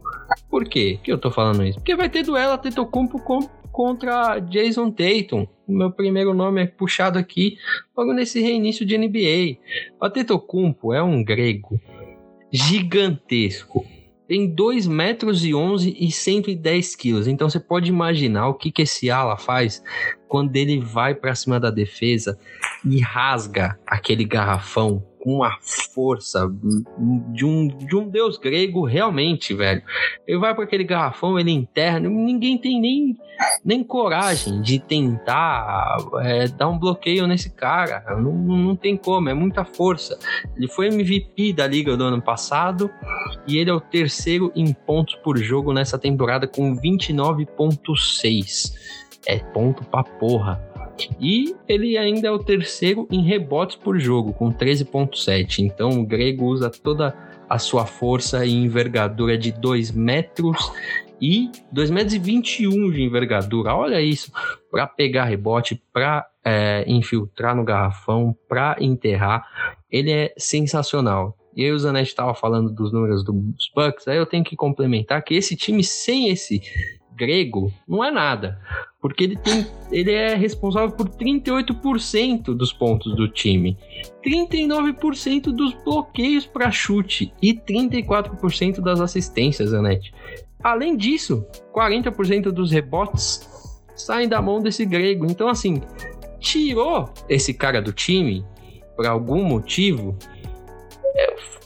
Por quê que eu tô falando isso? Porque vai ter duelo Atetokounmpo com contra Jason Tatum. Meu primeiro nome é puxado aqui logo nesse reinício de NBA. O Antetokounmpo é um grego gigantesco. Tem 2 metros e 11 e 110 quilos. Então você pode imaginar o que, que esse ala faz quando ele vai para cima da defesa e rasga aquele garrafão com a força de um, de um deus grego realmente, velho. Ele vai para aquele garrafão, ele enterra, ninguém tem nem, nem coragem de tentar é, dar um bloqueio nesse cara. Não, não tem como, é muita força. Ele foi MVP da liga do ano passado e ele é o terceiro em pontos por jogo nessa temporada com 29,6. É ponto pra porra. E ele ainda é o terceiro em rebotes por jogo, com 13,7. Então o grego usa toda a sua força e envergadura de 2 metros e 2 metros e 21 de envergadura. Olha isso, para pegar rebote, para é, infiltrar no garrafão, para enterrar. Ele é sensacional. e aí o Zanetti estava falando dos números dos Bucks, aí eu tenho que complementar que esse time sem esse grego não é nada, porque ele tem ele é responsável por 38% dos pontos do time, 39% dos bloqueios para chute e 34% das assistências, Zanetti. Além disso, 40% dos rebotes saem da mão desse grego. Então assim, tirou esse cara do time por algum motivo,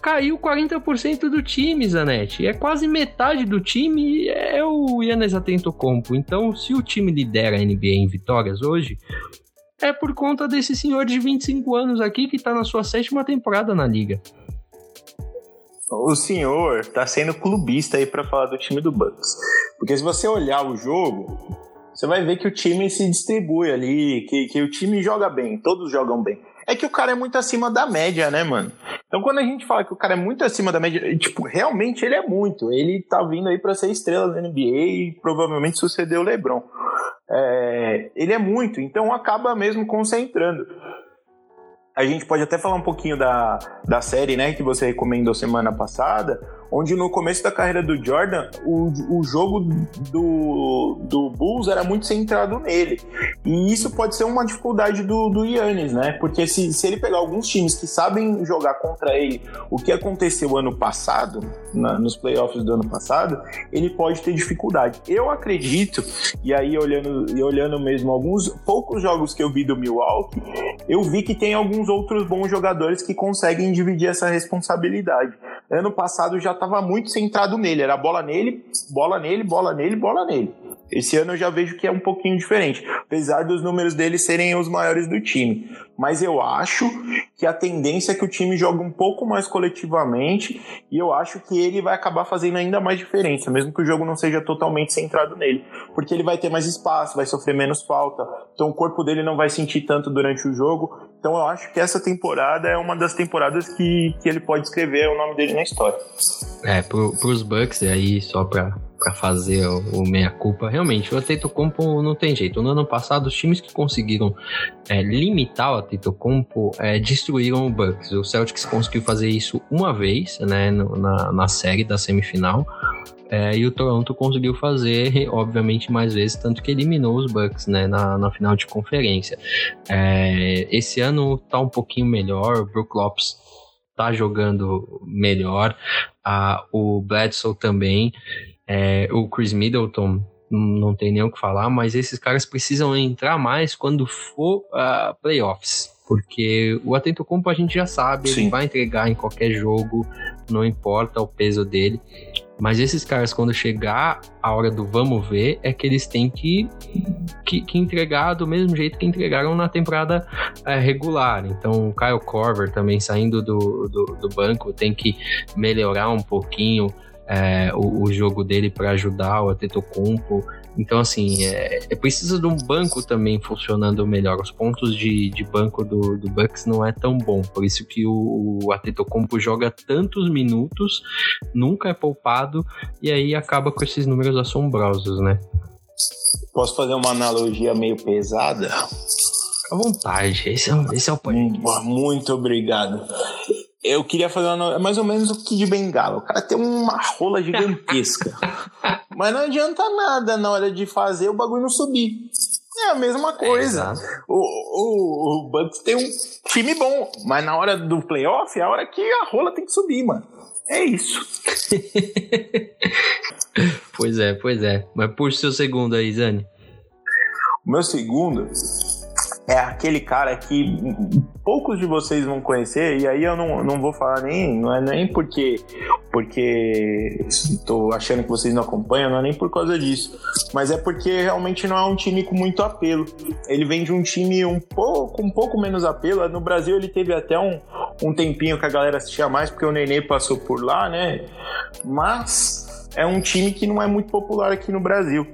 caiu 40% do time, Zanetti. É quase metade do time é o Yannis Atentocompo. Então, se o time lidera a NBA em vitórias hoje, é por conta desse senhor de 25 anos aqui que tá na sua sétima temporada na liga. O senhor tá sendo clubista aí para falar do time do Bucks. Porque se você olhar o jogo, você vai ver que o time se distribui ali, que, que o time joga bem, todos jogam bem é que o cara é muito acima da média, né, mano? Então quando a gente fala que o cara é muito acima da média, tipo, realmente ele é muito. Ele tá vindo aí para ser estrela da NBA e provavelmente sucedeu o LeBron. É, ele é muito, então acaba mesmo concentrando. A gente pode até falar um pouquinho da, da série, né, que você recomendou semana passada, onde no começo da carreira do Jordan, o, o jogo do, do Bulls era muito centrado nele. E isso pode ser uma dificuldade do, do Yannis, né? Porque se, se ele pegar alguns times que sabem jogar contra ele, o que aconteceu ano passado, na, nos playoffs do ano passado, ele pode ter dificuldade. Eu acredito, e aí olhando, e olhando mesmo alguns poucos jogos que eu vi do Milwaukee, eu vi que tem alguns outros bons jogadores que conseguem dividir essa responsabilidade. Ano passado já estava muito centrado nele, era bola nele, bola nele, bola nele, bola nele. Esse ano eu já vejo que é um pouquinho diferente, apesar dos números dele serem os maiores do time. Mas eu acho que a tendência é que o time jogue um pouco mais coletivamente e eu acho que ele vai acabar fazendo ainda mais diferença, mesmo que o jogo não seja totalmente centrado nele, porque ele vai ter mais espaço, vai sofrer menos falta, então o corpo dele não vai sentir tanto durante o jogo. Então eu acho que essa temporada é uma das temporadas que, que ele pode escrever o nome dele na história. É, pro, pros Bucks, aí só pra para fazer o, meia-culpa. Realmente, o Atentocompo não tem jeito. No ano passado, os times que conseguiram é, limitar o Atentocompo é, destruíram o Bucks. O Celtics conseguiu fazer isso uma vez né, na, na série da semifinal. É, e o Toronto conseguiu fazer, obviamente, mais vezes, tanto que eliminou os Bucks né, na, na final de conferência. É, esse ano tá um pouquinho melhor, o Brook Lopes tá jogando melhor, ah, o Bledsoe também. É, o Chris Middleton não tem nem o que falar, mas esses caras precisam entrar mais quando for uh, playoffs. Porque o Atento Compo a gente já sabe, Sim. ele vai entregar em qualquer jogo, não importa o peso dele. Mas esses caras, quando chegar a hora do vamos ver, é que eles têm que, que, que entregar do mesmo jeito que entregaram na temporada é, regular. Então, o Kyle Corver também saindo do, do, do banco tem que melhorar um pouquinho é, o, o, jogo dele para ajudar o Atetokounmpo. Então, assim, é, é precisa de um banco também funcionando melhor. Os pontos de, de banco do, do Bucks não é tão bom. Por isso que o, o Atetokounmpo joga tantos minutos, nunca é poupado, e aí acaba com esses números assombrosos, né? Posso fazer uma analogia meio pesada? À vontade, esse é, esse é o ponto. Muito obrigado eu queria fazer uma, é mais ou menos o Kid Bengala. O cara tem uma rola gigantesca. mas não adianta nada na hora de fazer o bagulho não subir. É a mesma coisa. É, o, o, o Bucks tem um time bom, mas na hora do playoff é a hora que a rola tem que subir, mano. É isso. pois é, pois é. Mas puxa seu segundo aí, Zane. O meu segundo é aquele cara que poucos de vocês vão conhecer, e aí eu não, não vou falar nem, não é nem porque porque estou achando que vocês não acompanham, não é nem por causa disso, mas é porque realmente não é um time com muito apelo. Ele vem de um time um pouco, um pouco menos apelo. No Brasil ele teve até um, um tempinho que a galera assistia mais, porque o Nenê passou por lá, né? Mas é um time que não é muito popular aqui no Brasil.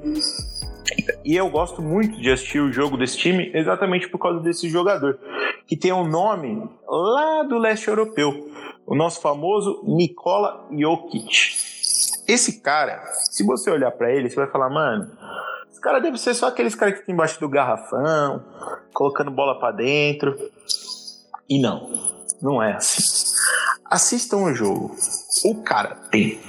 E eu gosto muito de assistir o jogo desse time exatamente por causa desse jogador, que tem um nome lá do leste europeu, o nosso famoso Nikola Jokic. Esse cara, se você olhar para ele, você vai falar, mano, esse cara deve ser só aqueles caras que ficam embaixo do garrafão, colocando bola para dentro. E não, não é assim. assistam o jogo. O cara tem.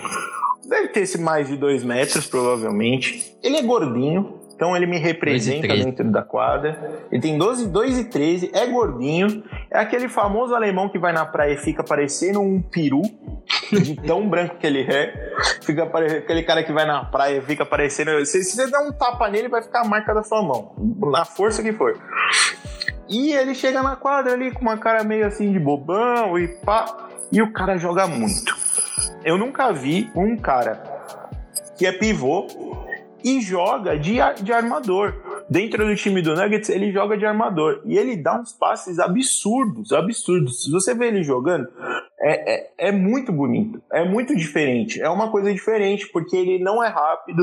Deve ter esse mais de dois metros, provavelmente. Ele é gordinho, então ele me representa dentro da quadra. Ele tem 12, 2 e 13, é gordinho. É aquele famoso alemão que vai na praia e fica parecendo um peru, de tão branco que ele é. Fica aquele cara que vai na praia e fica parecendo. Se, se você der um tapa nele, vai ficar a marca da sua mão, na força que for. E ele chega na quadra ali com uma cara meio assim de bobão e pá. E o cara joga muito. Eu nunca vi um cara que é pivô e joga de, de armador. Dentro do time do Nuggets, ele joga de armador. E ele dá uns passes absurdos, absurdos. Se você vê ele jogando, é, é, é, muito bonito, é muito diferente. É uma coisa diferente, porque ele não é rápido,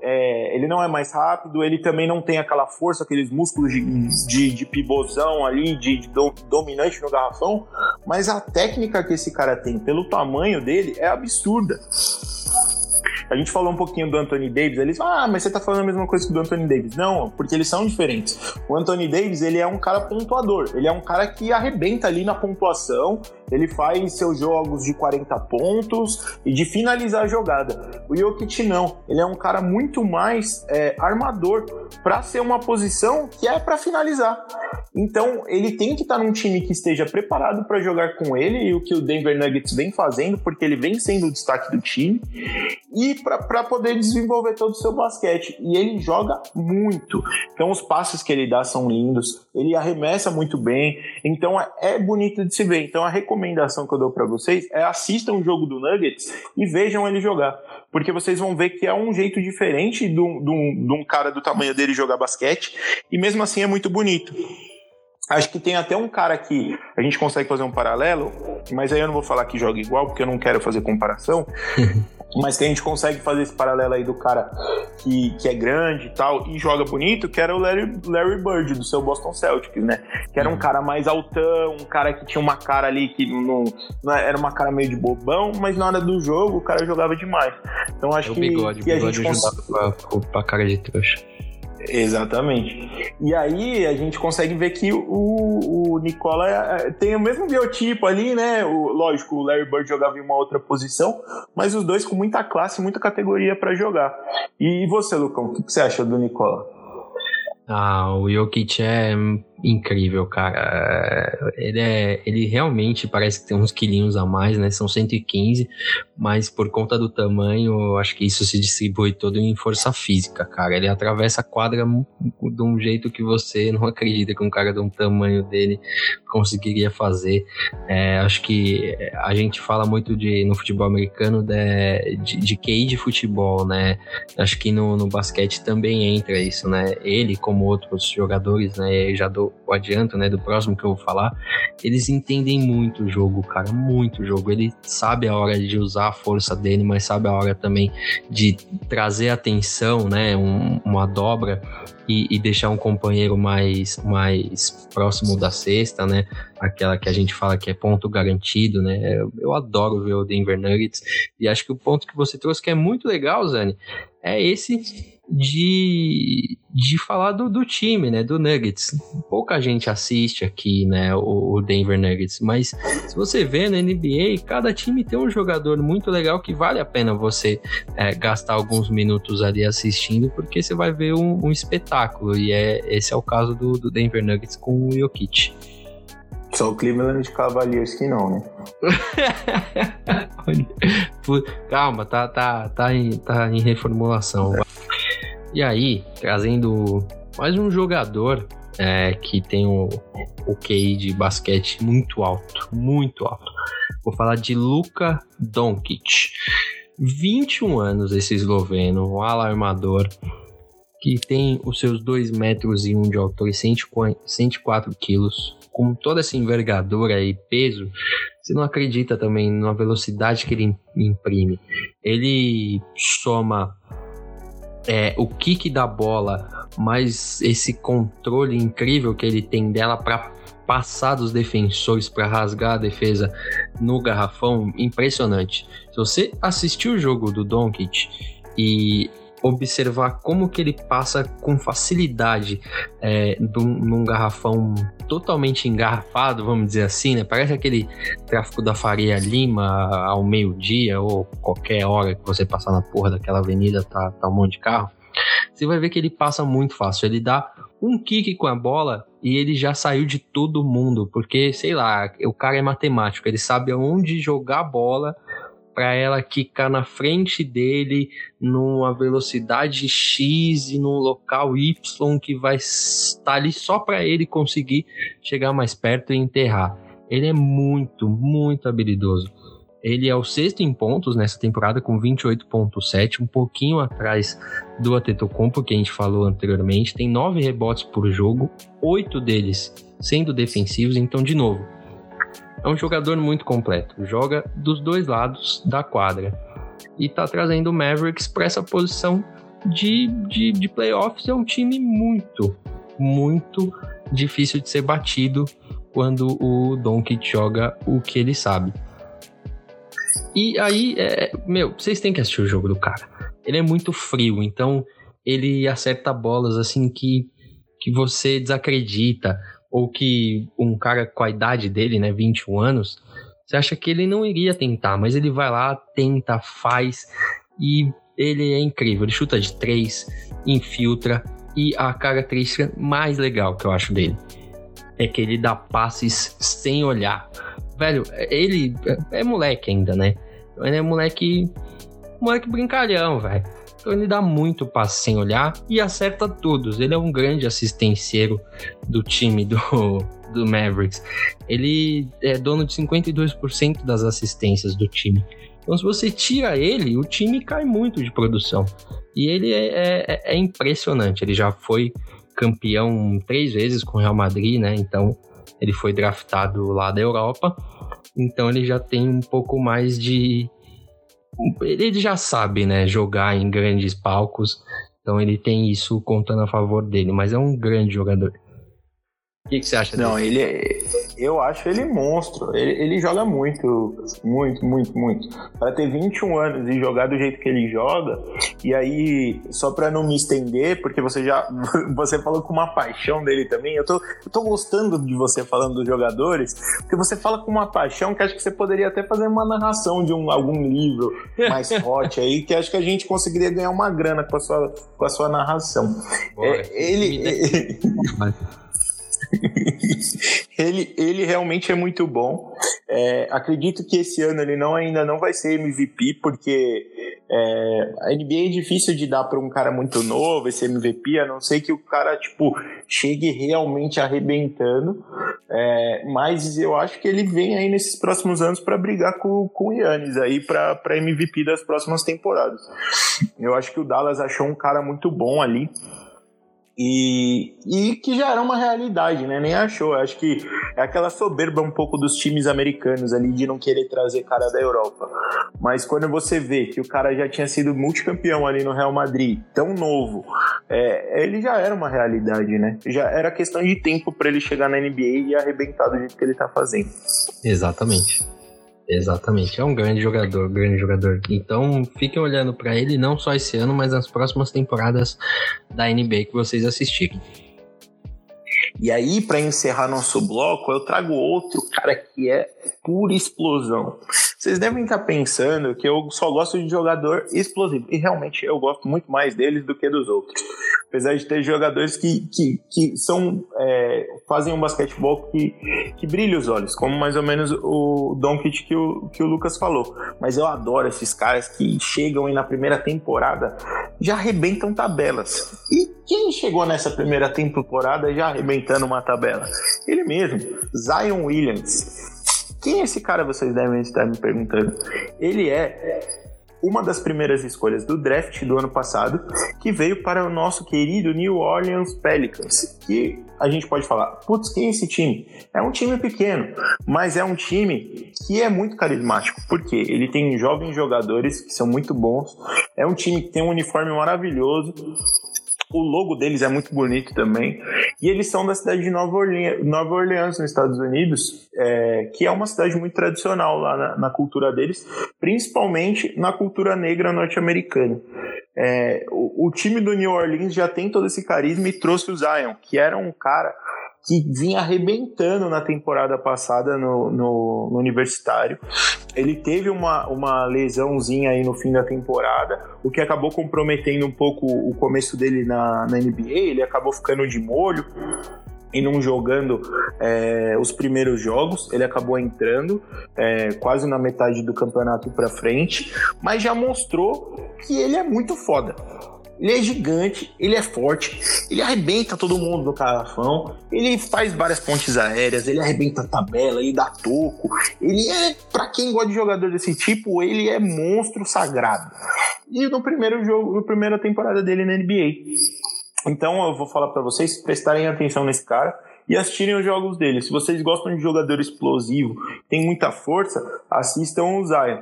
é, ele não é mais rápido, ele também não tem aquela força, aqueles músculos de, de, de pivôzão ali, de, de do, dominante no garrafão, mas a técnica que esse cara tem, pelo tamanho dele, é absurda. A gente falou um pouquinho do Anthony Davis, eles falam, ah, mas você tá falando a mesma coisa que do Anthony Davis. Não, porque eles são diferentes. O Anthony Davis, ele é um cara pontuador, ele é um cara que arrebenta ali na pontuação, ele faz seus jogos de 40 pontos e de finalizar a jogada. O Jokic não, ele é um cara muito mais é, armador para ser uma posição que é para finalizar. Então, ele tem que estar tá num time que esteja preparado para jogar com ele e o que o Denver Nuggets vem fazendo, porque ele vem sendo o destaque do time. E para poder desenvolver todo o seu basquete. E ele joga muito. Então os passes que ele dá são lindos, ele arremessa muito bem. Então é, é bonito de se ver. Então a recomendação que eu dou para vocês é assistam o jogo do Nuggets e vejam ele jogar. Porque vocês vão ver que é um jeito diferente de um cara do tamanho dele jogar basquete. E mesmo assim é muito bonito. Acho que tem até um cara que a gente consegue fazer um paralelo, mas aí eu não vou falar que joga igual, porque eu não quero fazer comparação. mas que a gente consegue fazer esse paralelo aí do cara que, que é grande e tal e joga bonito, que era o Larry, Larry Bird do seu Boston Celtics, né? Que era um uhum. cara mais altão, um cara que tinha uma cara ali que não, não era uma cara meio de bobão, mas na hora do jogo o cara jogava demais. Então acho é que, bigode, que a gente consegue. Pra, pra cara de trouxa. Exatamente. E aí a gente consegue ver que o, o Nicola é, tem o mesmo biotipo ali, né? O, lógico, o Larry Bird jogava em uma outra posição, mas os dois com muita classe, muita categoria para jogar. E você, Lucão, o que, que você acha do Nicola? Ah, o Jokic é incrível, cara. Ele é, ele realmente parece que tem uns quilinhos a mais, né? São 115, mas por conta do tamanho, acho que isso se distribui todo em força física, cara. Ele atravessa a quadra de um jeito que você não acredita que um cara de um tamanho dele conseguiria fazer. É, acho que a gente fala muito de no futebol americano de, de, de QI de futebol, né? Acho que no, no basquete também entra isso, né? Ele, como outros jogadores, né? Já do o adianto, né, do próximo que eu vou falar, eles entendem muito o jogo, cara, muito o jogo. Ele sabe a hora de usar a força dele, mas sabe a hora também de trazer atenção, né, um, uma dobra e, e, deixar um companheiro mais, mais próximo da cesta, né, aquela que a gente fala que é ponto garantido, né. Eu, eu adoro ver o Denver Nuggets e acho que o ponto que você trouxe que é muito legal, Zani, é esse de, de falar do, do time, né? Do Nuggets. Pouca gente assiste aqui, né? O, o, Denver Nuggets. Mas se você vê na NBA, cada time tem um jogador muito legal que vale a pena você é, gastar alguns minutos ali assistindo, porque você vai ver um, um espetáculo. E é, esse é o caso do, do Denver Nuggets com o Jokic. Só o Cleveland Cavaliers que não, né? Calma, tá, tá, tá, em, tá em reformulação. E aí, trazendo mais um jogador é, que tem o, o QI de basquete muito alto, muito alto. Vou falar de Luka Doncic. 21 anos esse esloveno, um alarmador, que tem os seus 2 metros e 1 de altura e 104 quilos, com toda essa envergadura e peso, você não acredita também na velocidade que ele imprime. Ele soma é, o kick da bola, mas esse controle incrível que ele tem dela para passar dos defensores para rasgar a defesa no garrafão, impressionante. Se você assistiu o jogo do Doncic e observar como que ele passa com facilidade é, num, garrafão totalmente engarrafado, vamos dizer assim, né? Parece aquele tráfico da Faria Lima ao meio-dia ou qualquer hora que você passar na porra daquela avenida, tá, tá um monte de carro. Você vai ver que ele passa muito fácil. Ele dá um kick com a bola e ele já saiu de todo mundo, porque sei lá, o cara é matemático, ele sabe aonde jogar a bola para ela quicar na frente dele numa velocidade X e num local Y que vai estar ali só para ele conseguir chegar mais perto e enterrar. Ele é muito, muito habilidoso. Ele é o sexto em pontos nessa temporada com 28.7, um pouquinho atrás do Atetokounmpo que a gente falou anteriormente. Tem nove rebotes por jogo, oito deles sendo defensivos. Então, de novo, é um jogador muito completo. Joga dos dois lados da quadra. E tá trazendo o Mavericks para essa posição de, de, de playoffs. É um time muito, muito difícil de ser batido quando o Doncic joga o que ele sabe. E aí, é, meu, vocês têm que assistir o jogo do cara. Ele é muito frio, então ele acerta bolas assim que, que você desacredita ou que um cara com a idade dele, né, 21 anos, você acha que ele não iria tentar, mas ele vai lá, tenta, faz e ele é incrível. Ele chuta de três, infiltra e a característica mais legal que eu acho dele é que ele dá passes sem olhar. Velho, ele é, é moleque ainda, né? Ele é moleque, moleque brincalhão, velho. Então ele dá muito passe sem olhar e acerta todos. Ele é um grande assistenciero do time do, do Mavericks. Ele é dono de 52% das assistências do time. Então, se você tira ele, o time cai muito de produção. E ele é, é, é impressionante. Ele já foi campeão três vezes com o Real Madrid, né? Então, ele foi draftado lá da Europa. Então, ele já tem um pouco mais de, ele já sabe, né, jogar em grandes palcos, então ele tem isso contando a favor dele, mas é um grande jogador. O que, que você acha Não, dele? ele é, eu acho ele monstro. Ele, ele joga muito, muito, muito, muito. Para ter 21 anos e jogar do jeito que ele joga, e aí, só para não me estender, porque você já você falou com uma paixão dele também. Eu tô, eu tô gostando de você falando dos jogadores, porque você fala com uma paixão que acho que você poderia até fazer uma narração de um, algum livro mais forte aí, que acho que a gente conseguiria ganhar uma grana com a sua, com a sua narração. Bora, é, ele. ele, ele realmente é muito bom. É, acredito que esse ano ele não, ainda não vai ser MVP, porque é, a NBA é difícil de dar para um cara muito novo esse MVP, a não ser que o cara tipo, chegue realmente arrebentando. É, mas eu acho que ele vem aí nesses próximos anos para brigar com, com o Yannis aí para MVP das próximas temporadas. Eu acho que o Dallas achou um cara muito bom ali. E, e que já era uma realidade, né? Nem achou. Acho que é aquela soberba um pouco dos times americanos ali de não querer trazer cara da Europa. Mas quando você vê que o cara já tinha sido multicampeão ali no Real Madrid, tão novo, é, ele já era uma realidade, né? Já era questão de tempo para ele chegar na NBA e arrebentar do jeito que ele tá fazendo. Exatamente. Exatamente, é um grande jogador, grande jogador. Então fiquem olhando para ele não só esse ano, mas nas próximas temporadas da NBA que vocês assistirem. E aí, para encerrar nosso bloco, eu trago outro cara que é pura explosão. Vocês devem estar pensando que eu só gosto de jogador explosivo. E realmente eu gosto muito mais deles do que dos outros. Apesar de ter jogadores que, que, que são, é, fazem um basquetebol que, que brilha os olhos, como mais ou menos o Doncic que o, que o Lucas falou. Mas eu adoro esses caras que chegam e na primeira temporada já arrebentam tabelas. E quem chegou nessa primeira temporada já arrebentando uma tabela? Ele mesmo, Zion Williams. Quem é esse cara, vocês devem estar me perguntando? Ele é uma das primeiras escolhas do draft do ano passado, que veio para o nosso querido New Orleans Pelicans, que a gente pode falar, putz, quem é esse time? É um time pequeno, mas é um time que é muito carismático, porque ele tem jovens jogadores que são muito bons, é um time que tem um uniforme maravilhoso, o logo deles é muito bonito também. E eles são da cidade de Nova Orleans, Nova Orleans nos Estados Unidos, é, que é uma cidade muito tradicional lá na, na cultura deles, principalmente na cultura negra norte-americana. é, o, o, time do New Orleans já tem todo esse carisma e trouxe o Zion, que era um cara que vinha arrebentando na temporada passada no, no, no, universitário. Ele teve uma, uma lesãozinha aí no fim da temporada, o que acabou comprometendo um pouco o começo dele na, na NBA. Ele acabou ficando de molho e não jogando é, os primeiros jogos. Ele acabou entrando é, quase na metade do campeonato para frente, mas já mostrou que ele é muito foda. Ele é gigante, ele é forte, ele arrebenta todo mundo no carafão, ele faz várias pontes aéreas, ele arrebenta a tabela, ele dá toco. Ele é, para quem gosta de jogador desse tipo, ele é monstro sagrado. E no primeiro jogo, na primeira temporada dele na NBA. Então eu vou falar para vocês prestarem atenção nesse cara e assistirem os jogos dele. Se vocês gostam de jogador explosivo, tem muita força, assistam o Zion.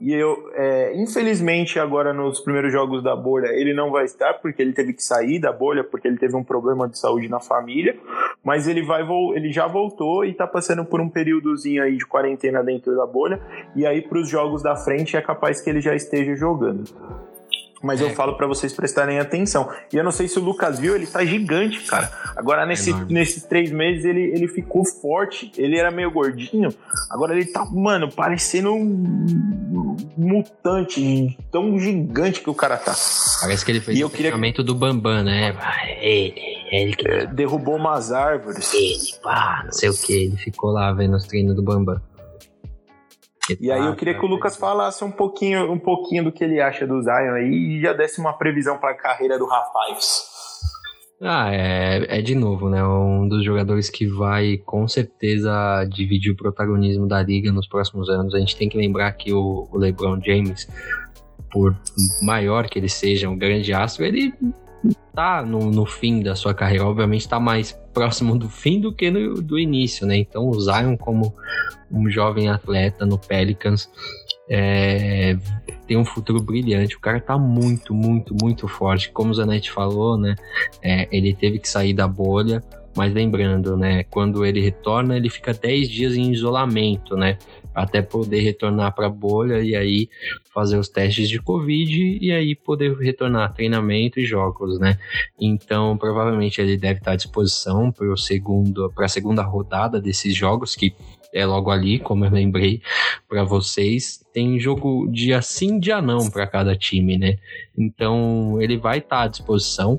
E eu, é, infelizmente, agora nos primeiros jogos da bolha, ele não vai estar, porque ele teve que sair da bolha, porque ele teve um problema de saúde na família. Mas ele vai ele já voltou e está passando por um períodozinho aí de quarentena dentro da bolha. E aí, para os jogos da frente, é capaz que ele já esteja jogando mas é. eu falo para vocês prestarem atenção. E eu não sei se o Lucas viu, ele tá gigante, cara. Agora, nesse, é nesses três meses, ele, ele ficou forte. Ele era meio gordinho. Agora ele tá, mano, parecendo um mutante. Tão gigante que o cara tá. Parece que ele fez e o treinamento queria... do Bambam, né? Ele, ele que. É, derrubou umas árvores. Ele, pá, não sei o que. Ele ficou lá vendo os treinos do Bambam. E aí eu queria que o Lucas falasse um pouquinho, um pouquinho do que ele acha do Zion aí e já desse uma previsão para a carreira do rapaz. Ah, é, é de novo, né? Um dos jogadores que vai com certeza dividir o protagonismo da liga nos próximos anos. A gente tem que lembrar que o, o LeBron James, por maior que ele seja, um grande astro, ele tá no, no fim da sua carreira. Obviamente está mais próximo do fim do que no, do início, né? Então o Zion como um jovem atleta no Pelicans é, tem um futuro brilhante. O cara tá muito, muito, muito forte. Como o Zanetti falou, né? É, ele teve que sair da bolha. Mas lembrando, né? Quando ele retorna, ele fica 10 dias em isolamento, né? Até poder retornar para a bolha e aí fazer os testes de Covid e aí poder retornar treinamento e jogos, né? Então, provavelmente ele deve estar à disposição para segundo, a segunda rodada desses jogos que é logo ali, como eu lembrei para vocês. Tem jogo dia sim, dia não para cada time, né? Então ele vai estar à disposição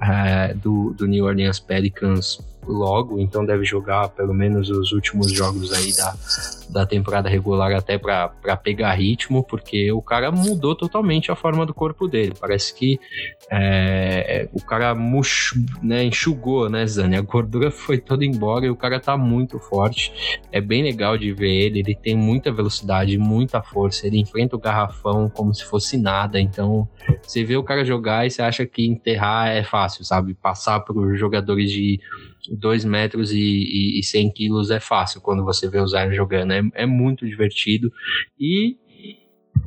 uh, do, do New Orleans Pelicans logo, então deve jogar pelo menos os últimos jogos aí da, da temporada regular até para pegar ritmo, porque o cara mudou totalmente a forma do corpo dele. Parece que é, o cara murch, né, enxugou, né, Zane? A gordura foi toda embora e o cara tá muito forte. É bem legal de ver ele, ele tem muita velocidade, muita força, ele enfrenta o garrafão como se fosse nada, então você vê o cara jogar e você acha que enterrar é fácil, sabe? Passar por jogadores de 2 metros e, e, e 100 quilos é fácil quando você vê o Zion jogando. É, é muito divertido. E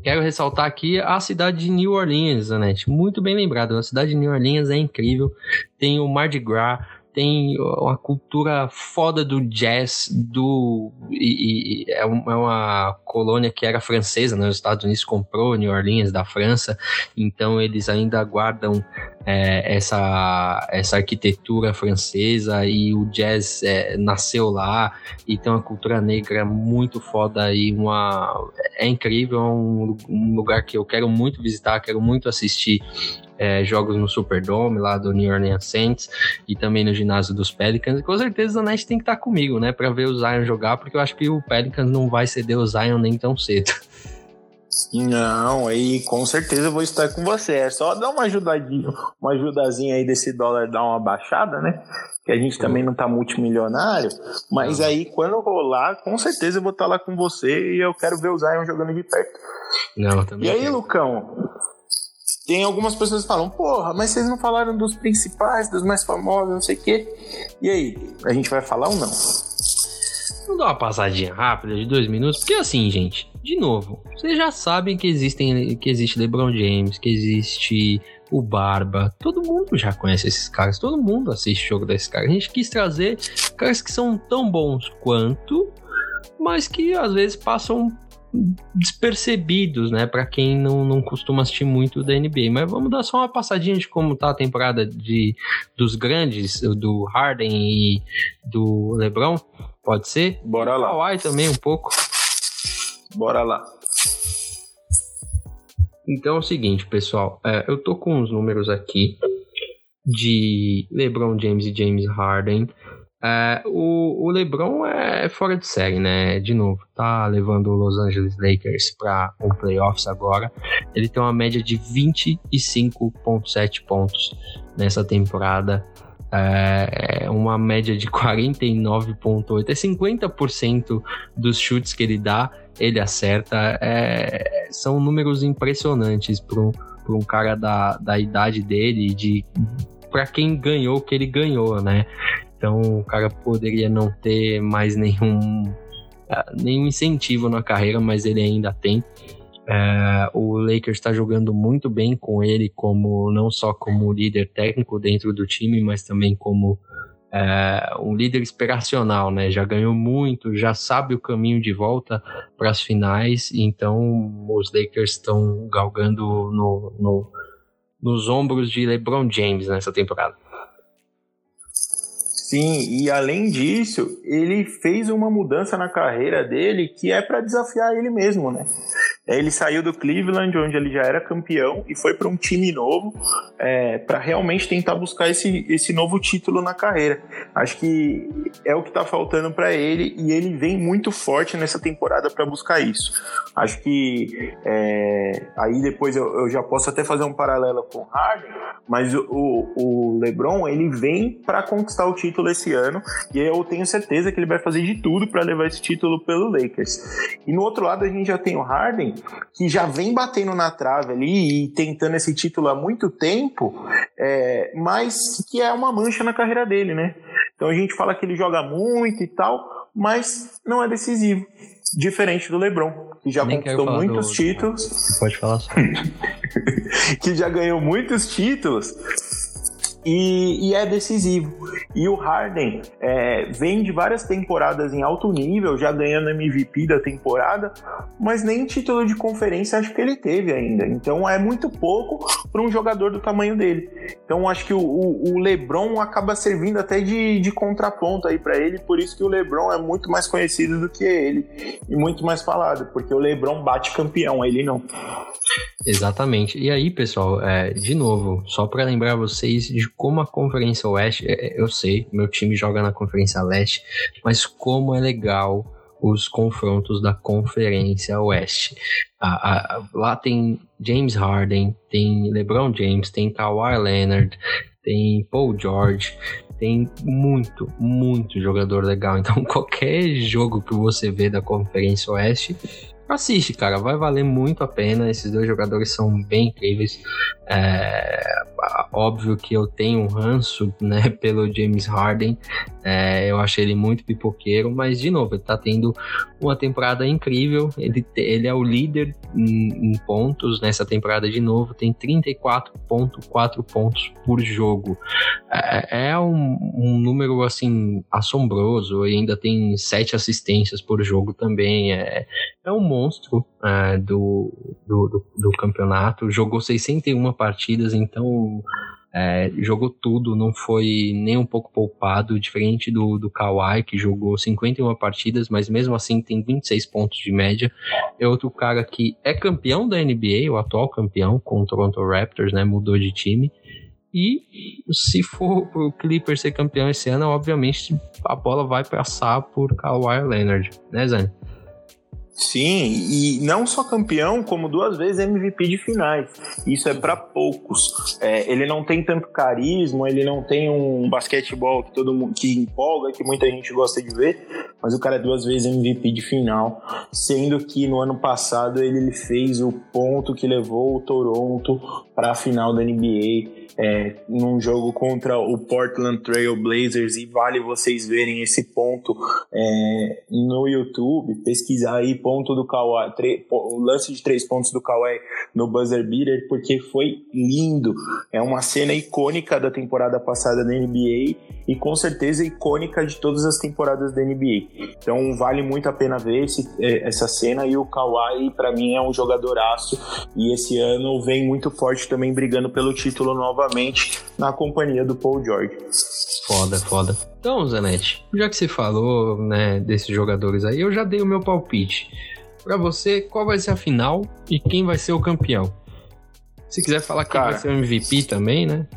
quero ressaltar aqui a cidade de New Orleans, Anete. Muito bem lembrado. A cidade de New Orleans é incrível. Tem o Mardi Gras, tem uma cultura foda do jazz, do e, e é, uma colônia que era francesa, né? Os Estados Unidos comprou New Orleans da França, então eles ainda guardam é, essa, essa arquitetura francesa e o jazz é, nasceu lá e tem uma cultura negra muito foda e uma é incrível, é um, um lugar que eu quero muito visitar, quero muito assistir é, jogos no Superdome lá do New Orleans Saints e também no ginásio dos Pelicans. E com certeza o Nash tem que estar tá comigo, né, para ver o Zion jogar, porque eu acho que o Pelicans não vai ceder o Zion nem tão cedo. Não, aí com certeza eu vou estar com você. É só dar uma ajudadinha, uma ajudazinha aí desse dólar dar uma baixada, né? Que a gente também não tá multimilionário. Mas aí quando rolar, com certeza eu vou estar lá com você e eu quero ver o Zion jogando de perto. Não, também. E aí. Lucão, tem algumas pessoas que falam, porra, mas vocês não falaram dos principais, dos mais famosos, não sei o quê. E aí, a gente vai falar ou não? Vamos dar uma passadinha rápida de dois minutos, porque assim, gente, de novo, vocês já sabem que existem, que existe LeBron James, que existe o Barba, todo mundo já conhece esses caras, todo mundo assiste jogo desses caras. A gente quis trazer caras que são tão bons quanto, mas que às vezes passam despercebidos, né, para quem não, não costuma assistir muito da NBA. Mas vamos dar só uma passadinha de como tá a temporada de, dos grandes, do Harden e do LeBron. Pode ser? Bora lá. Kawhi também um pouco. Bora lá. Então é o seguinte, pessoal. É, eu tô com os números aqui de LeBron James e James Harden. É, o, o, LeBron é fora de série, né? De novo, tá levando o Los Angeles Lakers para um playoffs agora. Ele tem uma média de 25,7 pontos nessa temporada. É uma média de 49,8. É 50% dos chutes que ele dá, ele acerta. É, são números impressionantes para um, um cara da, da idade dele, de para quem ganhou o que ele ganhou, né? Então o cara poderia não ter mais nenhum, uh, nenhum incentivo na carreira, mas ele ainda tem. Uh, o Lakers está jogando muito bem com ele, como não só como líder técnico dentro do time, mas também como uh, um líder inspiracional, né? Já ganhou muito, já sabe o caminho de volta para as finais, então os Lakers estão galgando no, no, nos ombros de LeBron James nessa temporada. Sim, e além disso, ele fez uma mudança na carreira dele que é para desafiar ele mesmo, né? Ele saiu do Cleveland, onde ele já era campeão, e foi para um time novo é, para realmente tentar buscar esse, esse novo título na carreira. Acho que é o que está faltando para ele e ele vem muito forte nessa temporada para buscar isso. Acho que é, aí depois eu, eu, já posso até fazer um paralelo com o Harden, mas o, o LeBron ele vem para conquistar o título esse ano e eu tenho certeza que ele vai fazer de tudo para levar esse título pelo Lakers. E no outro lado a gente já tem o Harden que já vem batendo na trave ali e tentando esse título há muito tempo, é, mas que é uma mancha na carreira dele, né? Então a gente fala que ele joga muito e tal, mas não é decisivo. Diferente do LeBron, que já Nem conquistou muitos do... títulos. Pode falar só. que já ganhou muitos títulos e, e, é decisivo. E o Harden é, vem de várias temporadas em alto nível, já ganhando MVP da temporada, mas nem título de conferência acho que ele teve ainda. Então é muito pouco para um jogador do tamanho dele. Então acho que o, o, LeBron acaba servindo até de, de contraponto aí para ele, por isso que o LeBron é muito mais conhecido do que ele e muito mais falado, porque o LeBron bate campeão, ele não. Exatamente. E aí, pessoal, é, de novo, só para lembrar vocês de como a Conferência Oeste, é, é, eu sei, meu time joga na Conferência Leste, mas como é legal os confrontos da Conferência Oeste. lá tem James Harden, tem LeBron James, tem Kawhi Leonard, tem Paul George, tem muito, muito jogador legal. Então, qualquer jogo que você vê da Conferência Oeste, assiste, cara, vai valer muito a pena. Esses dois jogadores são bem incríveis. É, óbvio que eu tenho um ranço, né, pelo James Harden. É, eu achei ele muito pipoqueiro, mas de novo, ele tá tendo uma temporada incrível. Ele, ele é o líder em, em pontos nessa temporada de novo, tem 34,4 pontos por jogo. É, é um, um, número assim assombroso e ainda tem sete assistências por jogo também. É, é um monstro é, do, do, do, do campeonato. Jogou 61 partidas, então é, jogou tudo, não foi nem um pouco poupado, diferente do, do Kawhi, que jogou 51 partidas, mas mesmo assim tem 26 pontos de média. É outro cara que é campeão da NBA, o atual campeão, com o Toronto Raptors, né? Mudou de time. E se for o Clippers ser campeão esse ano, obviamente a bola vai passar por Kawhi Leonard, né, Zane? Sim, e não só campeão, como duas vezes MVP de finais. Isso é para poucos. É, ele não tem tanto carisma, ele não tem um basquetebol que todo mundo que empolga, que muita gente gosta de ver, mas o cara é duas vezes MVP de final, sendo que no ano passado ele fez o ponto que levou o Toronto para a final da NBA é, num jogo contra o Portland Trail Blazers e vale vocês verem esse ponto é, no YouTube, pesquisar aí ponto do Kawhi, o lance de três pontos do Kawhi no buzzer beater, porque foi lindo. É uma cena icônica da temporada passada da NBA e com certeza icônica de todas as temporadas da NBA. Então vale muito a pena ver esse, é, essa cena e o Kawhi para mim é um jogadoraço e esse ano vem muito forte também brigando pelo título novamente na companhia do Paul George. Foda, foda. Então, Zanetti, já que você falou, né, desses jogadores aí, eu já dei o meu palpite. Para você, qual vai ser a final e quem vai ser o campeão? Se quiser falar quem Cara, vai ser o MVP também, né?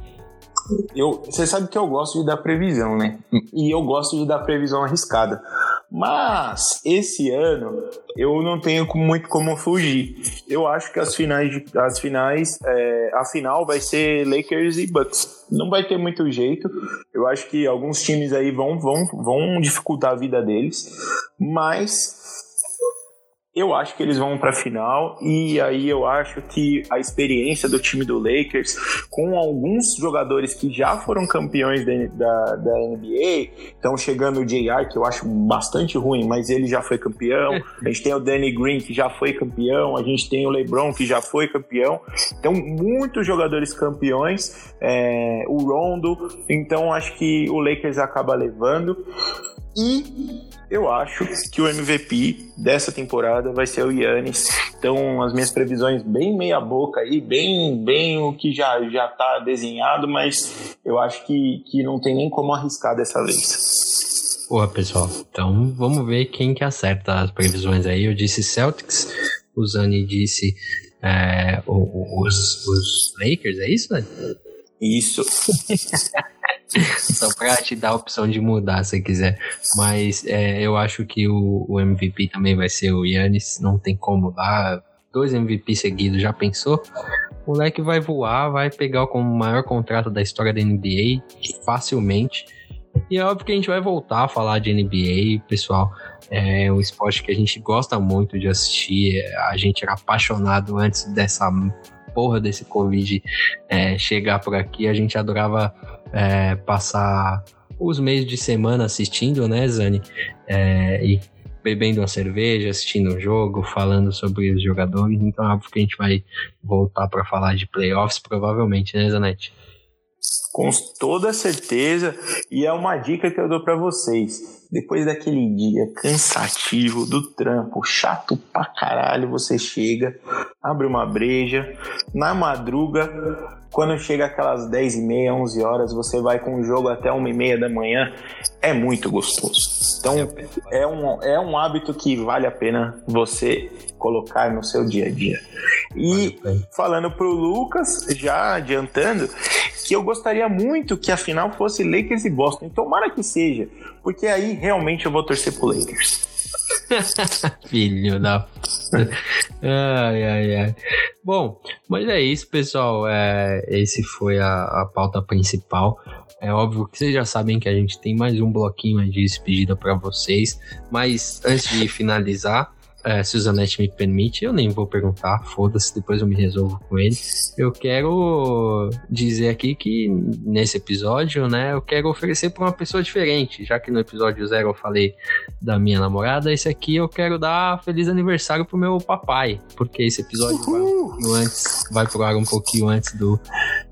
Eu, você sabe que eu gosto de dar previsão, né? E eu gosto de dar previsão arriscada. Mas esse ano eu não tenho muito como fugir. Eu acho que as finais, as finais, é, a final vai ser Lakers e Bucks. Não vai ter muito jeito. Eu acho que alguns times aí vão, vão, vão dificultar a vida deles. Mas eu acho que eles vão para a final e aí eu acho que a experiência do time do Lakers, com alguns jogadores que já foram campeões da, da, da NBA, estão chegando o JR, que eu acho bastante ruim, mas ele já foi campeão. A gente tem o Danny Green, que já foi campeão. A gente tem o LeBron, que já foi campeão. Então, muitos jogadores campeões. É, o Rondo. Então, acho que o Lakers acaba levando. E eu acho que o MVP dessa temporada vai ser o Yannis. Então, as minhas previsões bem meia boca aí, bem, bem o que já já tá desenhado, mas eu acho que, que não tem nem como arriscar dessa vez. Boa, pessoal. Então, vamos ver quem que acerta as previsões aí. Eu disse Celtics, o Zani disse é, os, os Lakers, é isso, né? Isso. Só pra te dar a opção de mudar se quiser. Mas é, eu acho que o, o, MVP também vai ser o Yannis. Não tem como lá. Dois MVP seguidos, já pensou? O moleque vai voar, vai pegar o maior contrato da história da NBA facilmente. E é óbvio que a gente vai voltar a falar de NBA, pessoal. É um esporte que a gente gosta muito de assistir. A gente era apaixonado antes dessa porra desse Covid é, chegar por aqui. A gente adorava é, passar os meses de semana assistindo, né, Zani? É, e bebendo uma cerveja, assistindo um jogo, falando sobre os jogadores. Então é óbvio que a gente vai voltar para falar de playoffs, provavelmente, né, Zanetti? Com toda certeza. E é uma dica que eu dou para vocês. Depois daquele dia cansativo do trampo, chato pra caralho, você chega, abre uma breja, na madruga, quando chega aquelas 10 e meia, 11 horas, você vai com o jogo até 1 e meia da manhã, é muito gostoso. Então, é um, é um hábito que vale a pena você colocar no seu dia a dia. E falando pro Lucas, já adiantando, que eu gostaria muito que a final fosse Lakers e Boston. Tomara que seja, porque aí realmente eu vou torcer pro Lakers. Filho da. ai, ai, ai. Bom, mas é isso, pessoal. É, esse foi a, a pauta principal. É óbvio que vocês já sabem que a gente tem mais um bloquinho de despedida para vocês. Mas antes de finalizar, é, se o Zanetti me permite, eu nem vou perguntar, foda-se, depois eu me resolvo com ele. Eu quero dizer aqui que nesse episódio, né, eu quero oferecer para uma pessoa diferente, já que no episódio zero eu falei da minha namorada, esse aqui eu quero dar feliz aniversário pro meu papai, porque esse episódio vai um antes, vai pro ar um pouquinho antes do,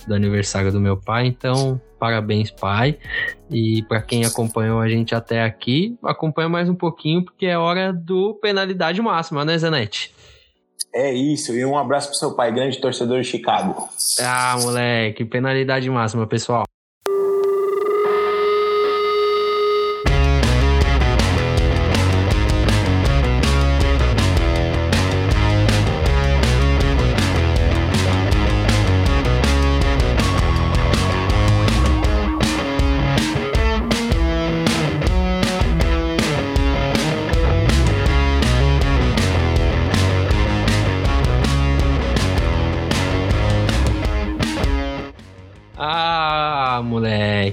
do aniversário do meu pai, então parabéns, pai. E para quem acompanhou a gente até aqui, acompanha mais um pouquinho, porque é hora do penalidade máxima, né, Zanetti? É isso, e um abraço pro seu pai, grande torcedor de Chicago. Ah, moleque, penalidade máxima, pessoal.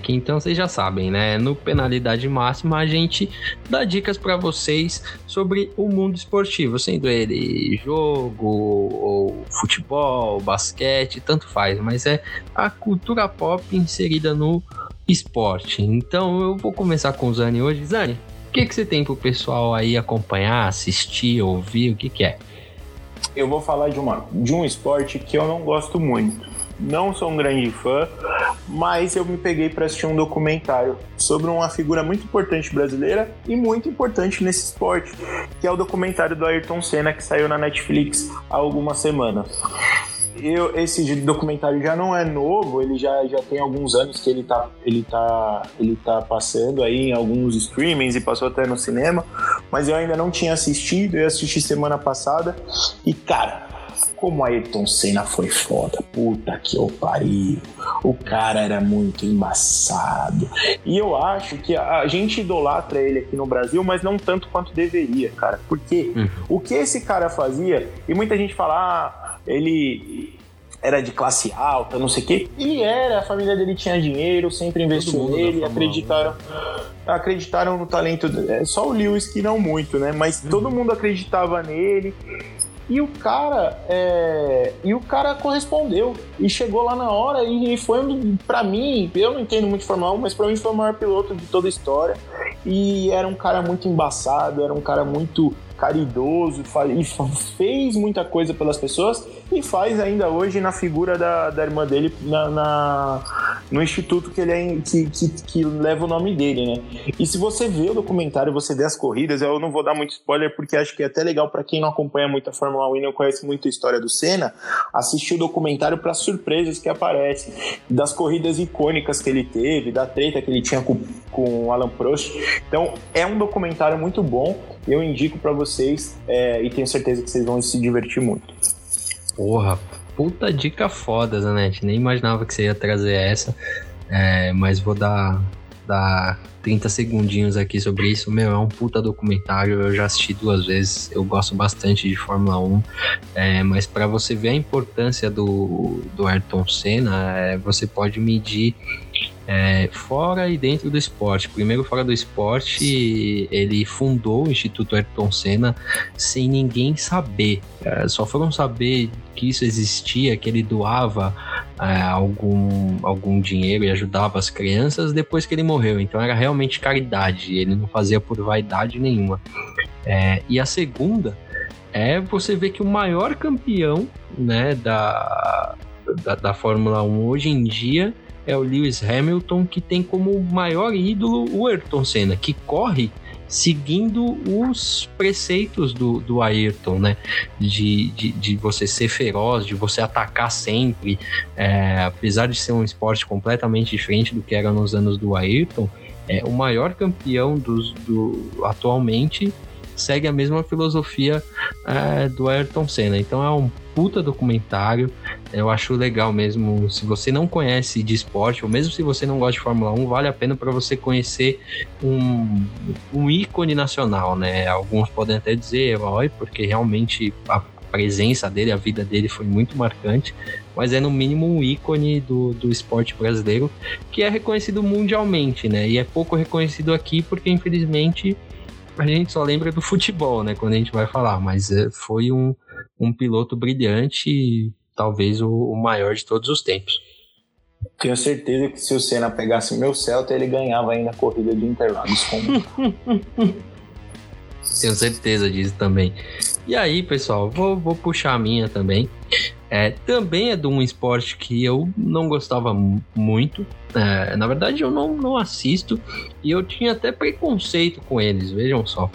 Moleque. Então vocês já sabem, né? No penalidade máxima a gente dá dicas para vocês sobre o mundo esportivo, sendo ele jogo ou futebol, basquete, tanto faz, mas é a cultura pop inserida no esporte. Então eu vou começar com o Zani hoje. Zani, o que, que você tem pro pessoal aí acompanhar, assistir, ouvir? O que, que é? Eu vou falar de, uma, de um esporte que eu não gosto muito. Não sou um grande fã, mas eu me peguei para assistir um documentário sobre uma figura muito importante brasileira e muito importante nesse esporte, que é o documentário do Ayrton Senna que saiu na Netflix há algumas semanas. Eu, esse documentário já não é novo, ele já, já tem alguns anos que ele tá, ele, tá, ele tá passando aí em alguns streamings e passou até no cinema, mas eu ainda não tinha assistido, eu assisti semana passada e, cara, como Ayrton Senna foi foda. Puta que eu pariu. O cara era muito embaçado. E eu acho que a gente idolatra ele aqui no Brasil, mas não tanto quanto deveria, cara. Porque uhum. o que esse cara fazia, e muita gente fala, ah, ele era de classe alta, não sei o quê. Ele era, a família dele tinha dinheiro, sempre investiu nele, acreditaram, acreditaram no talento. É só o Lewis que não muito, né? Mas uhum. todo mundo acreditava nele. E o cara, é... e o cara correspondeu e chegou lá na hora e foi um, para mim, eu não entendo muito 1, mas para mim foi o maior piloto de toda a história. E era um cara muito embaçado, era um cara muito caridoso e fez muita coisa pelas pessoas e faz ainda hoje na figura da, da irmã dele na, na no instituto que ele é, que, que, que, leva o nome dele, né? E se você vê o documentário, você vê as corridas, eu não vou dar muito spoiler porque acho que é até legal para quem não acompanha muito a Fórmula 1 e não conhece muito a história do Senna, assistir o documentário para surpresas que aparecem, das corridas icônicas que ele teve, da treta que ele tinha com, com o Alan Prost. Então, é um documentário muito bom, eu indico para vocês é, e tenho certeza que vocês vão se divertir muito. Porra, puta dica foda, Zanetti. Nem imaginava que você ia trazer essa. É, mas vou dar, dar 30 segundinhos aqui sobre isso. Meu, é um puta documentário. Eu já assisti duas vezes. Eu gosto bastante de Fórmula 1. É, mas para você ver a importância do, do Ayrton Senna, é, você pode medir é, fora e dentro do esporte. Primeiro, fora do esporte, ele fundou o Instituto Ayrton Senna sem ninguém saber. É, só foram saber que isso existia, que ele doava é, algum, algum dinheiro e ajudava as crianças depois que ele morreu. Então era realmente caridade, ele não fazia por vaidade nenhuma. É, e a segunda é você ver que o maior campeão né, da, da, da Fórmula 1 hoje em dia é o Lewis Hamilton, que tem como maior ídolo o Ayrton Senna, que corre seguindo os preceitos do, do Ayrton, né? De, de, de você ser feroz, de você atacar sempre. É, apesar de ser um esporte completamente diferente do que era nos anos do Ayrton, é, o maior campeão dos, do, atualmente segue a mesma filosofia é, do Ayrton Senna. Então é um puta documentário. Eu acho legal mesmo. Se você não conhece de esporte, ou mesmo se você não gosta de Fórmula 1, vale a pena para você conhecer um, um ícone nacional, né? Alguns podem até dizer herói, porque realmente a presença dele, a vida dele foi muito marcante, mas é no mínimo um ícone do, do esporte brasileiro que é reconhecido mundialmente, né? E é pouco reconhecido aqui porque, infelizmente, a gente só lembra do futebol, né? Quando a gente vai falar, mas é, foi um, um piloto brilhante e talvez o, o maior de todos os tempos. Tenho certeza que se o Senna pegasse meu Celta, ele ganhava ainda a corrida de Interlagos. Tenho certeza disso também. E aí, pessoal, vou, vou puxar a minha também. É, também é de um esporte que eu não gostava muito. É, na verdade, eu não, não assisto e eu tinha até preconceito com eles, vejam só.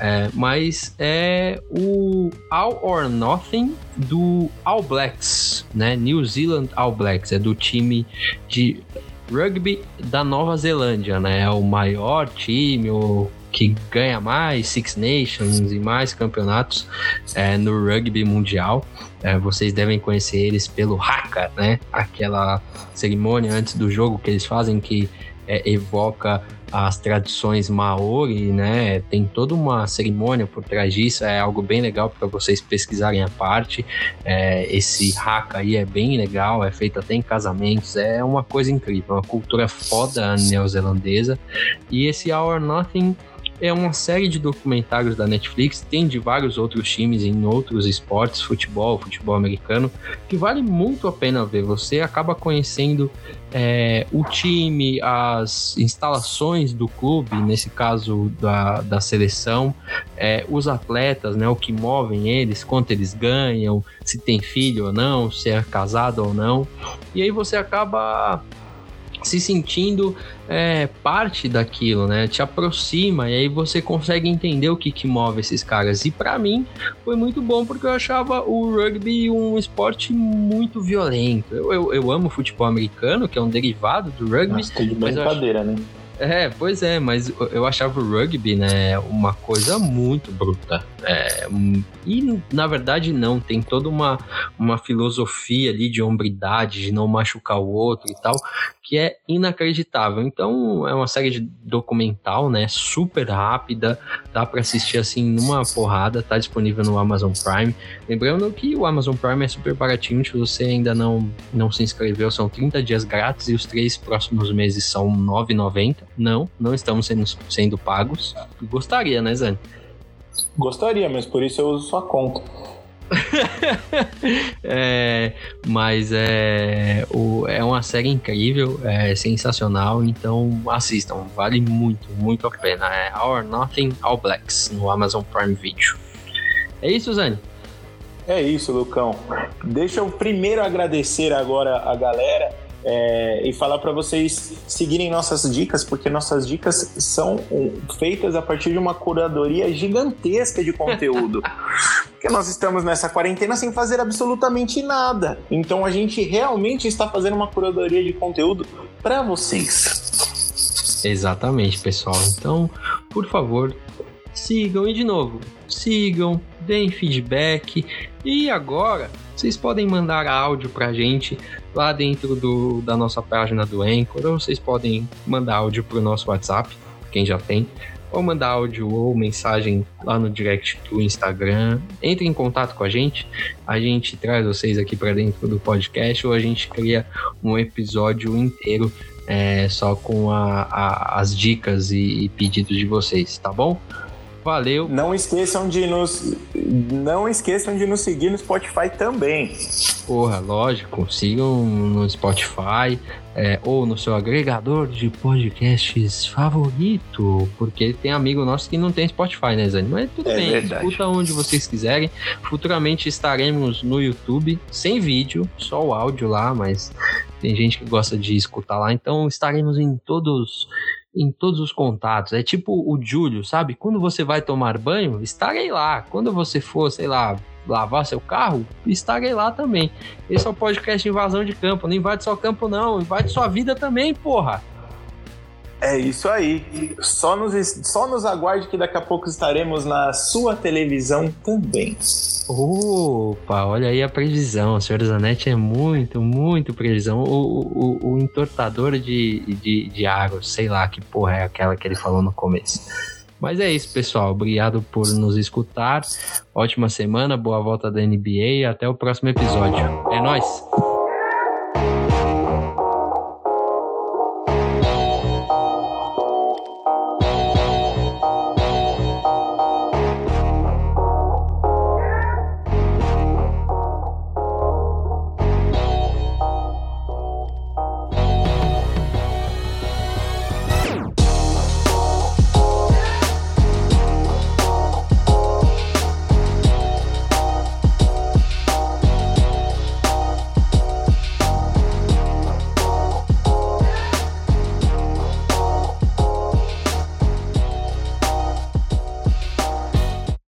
É, mas é o All or Nothing do All Blacks, né? New Zealand All Blacks, é do time de rugby da Nova Zelândia, né? É o maior time, o que ganha mais Six Nations e mais campeonatos é, no rugby mundial. É, vocês devem conhecer eles pelo Haka, né? Aquela cerimônia antes do jogo que eles fazem que é, evoca as tradições maori, né? Tem toda uma cerimônia por trás disso, é algo bem legal para vocês pesquisarem a parte. É, esse haka aí é bem legal, é feito até em casamentos, é uma coisa incrível, uma cultura foda neozelandesa. E esse Hour Nothing é uma série de documentários da Netflix, tem de vários outros times em outros esportes, futebol, futebol americano, que vale muito a pena ver. Você acaba conhecendo é, o time, as instalações do clube, nesse caso da, da seleção, é, os atletas, né, o que movem eles, quanto eles ganham, se tem filho ou não, se é casado ou não. E aí você acaba se sentindo é, parte daquilo, né? Te aproxima e aí você consegue entender o que, que move esses caras. E para mim foi muito bom porque eu achava o rugby um esporte muito violento. Eu, eu, eu amo futebol americano, que é um derivado do rugby. Nossa, de brincadeira, né? É, pois é, mas eu achava o rugby, né, uma coisa muito bruta. É, e na verdade não, tem toda uma, uma filosofia ali de hombridade, de não machucar o outro e tal, que é inacreditável. Então é uma série de documental, né, super rápida, dá para assistir assim numa porrada, tá disponível no Amazon Prime. Lembrando que o Amazon Prime é super baratinho, se você ainda não, não se inscreveu, são 30 dias grátis e os três próximos meses são R$ 9,90. Não, não estamos sendo, sendo pagos. Gostaria, né, Zane? Gostaria, mas por isso eu uso sua conta. é, mas é, o, é uma série incrível, é sensacional, então assistam, vale muito, muito a pena. É Our Nothing All Blacks no Amazon Prime Video. É isso, Zane? É isso, Lucão. Deixa eu primeiro agradecer agora a galera é, e falar para vocês seguirem nossas dicas, porque nossas dicas são feitas a partir de uma curadoria gigantesca de conteúdo. porque nós estamos nessa quarentena sem fazer absolutamente nada. Então a gente realmente está fazendo uma curadoria de conteúdo para vocês. Exatamente, pessoal. Então, por favor, sigam e de novo, sigam, deem feedback e agora vocês podem mandar áudio pra gente lá dentro do, da nossa página do Anchor, ou vocês podem mandar áudio pro nosso WhatsApp, quem já tem, ou mandar áudio ou mensagem lá no direct do Instagram. Entre em contato com a gente, a gente traz vocês aqui para dentro do podcast ou a gente cria um episódio inteiro é, só com a, a, as dicas e, e pedidos de vocês, tá bom? Valeu. Não esqueçam de nos não esqueçam de nos seguir no Spotify também. Porra, lógico, sigam no Spotify é, ou no seu agregador de podcasts favorito, porque tem amigo nosso que não tem Spotify, né, Zane? Mas tudo é bem, verdade. escuta onde vocês quiserem. Futuramente estaremos no YouTube, sem vídeo, só o áudio lá, mas tem gente que gosta de escutar lá, então estaremos em todos em todos os contatos. É tipo o Júlio, sabe? Quando você vai tomar banho, estarei lá. Quando você for, sei lá, lavar seu carro, estarei lá também. Esse é o podcast Invasão de Campo. Não invade só campo, não. Invade sua vida também, porra. É isso aí. Só nos, só nos aguarde que daqui a pouco estaremos na sua televisão também. Opa, olha aí a previsão. O Senhor Zanetti é muito, muito previsão. O, o, o entortador de, de, de água, sei lá que porra é aquela que ele falou no começo. Mas é isso, pessoal. Obrigado por nos escutar. Ótima semana, boa volta da NBA até o próximo episódio. É nóis!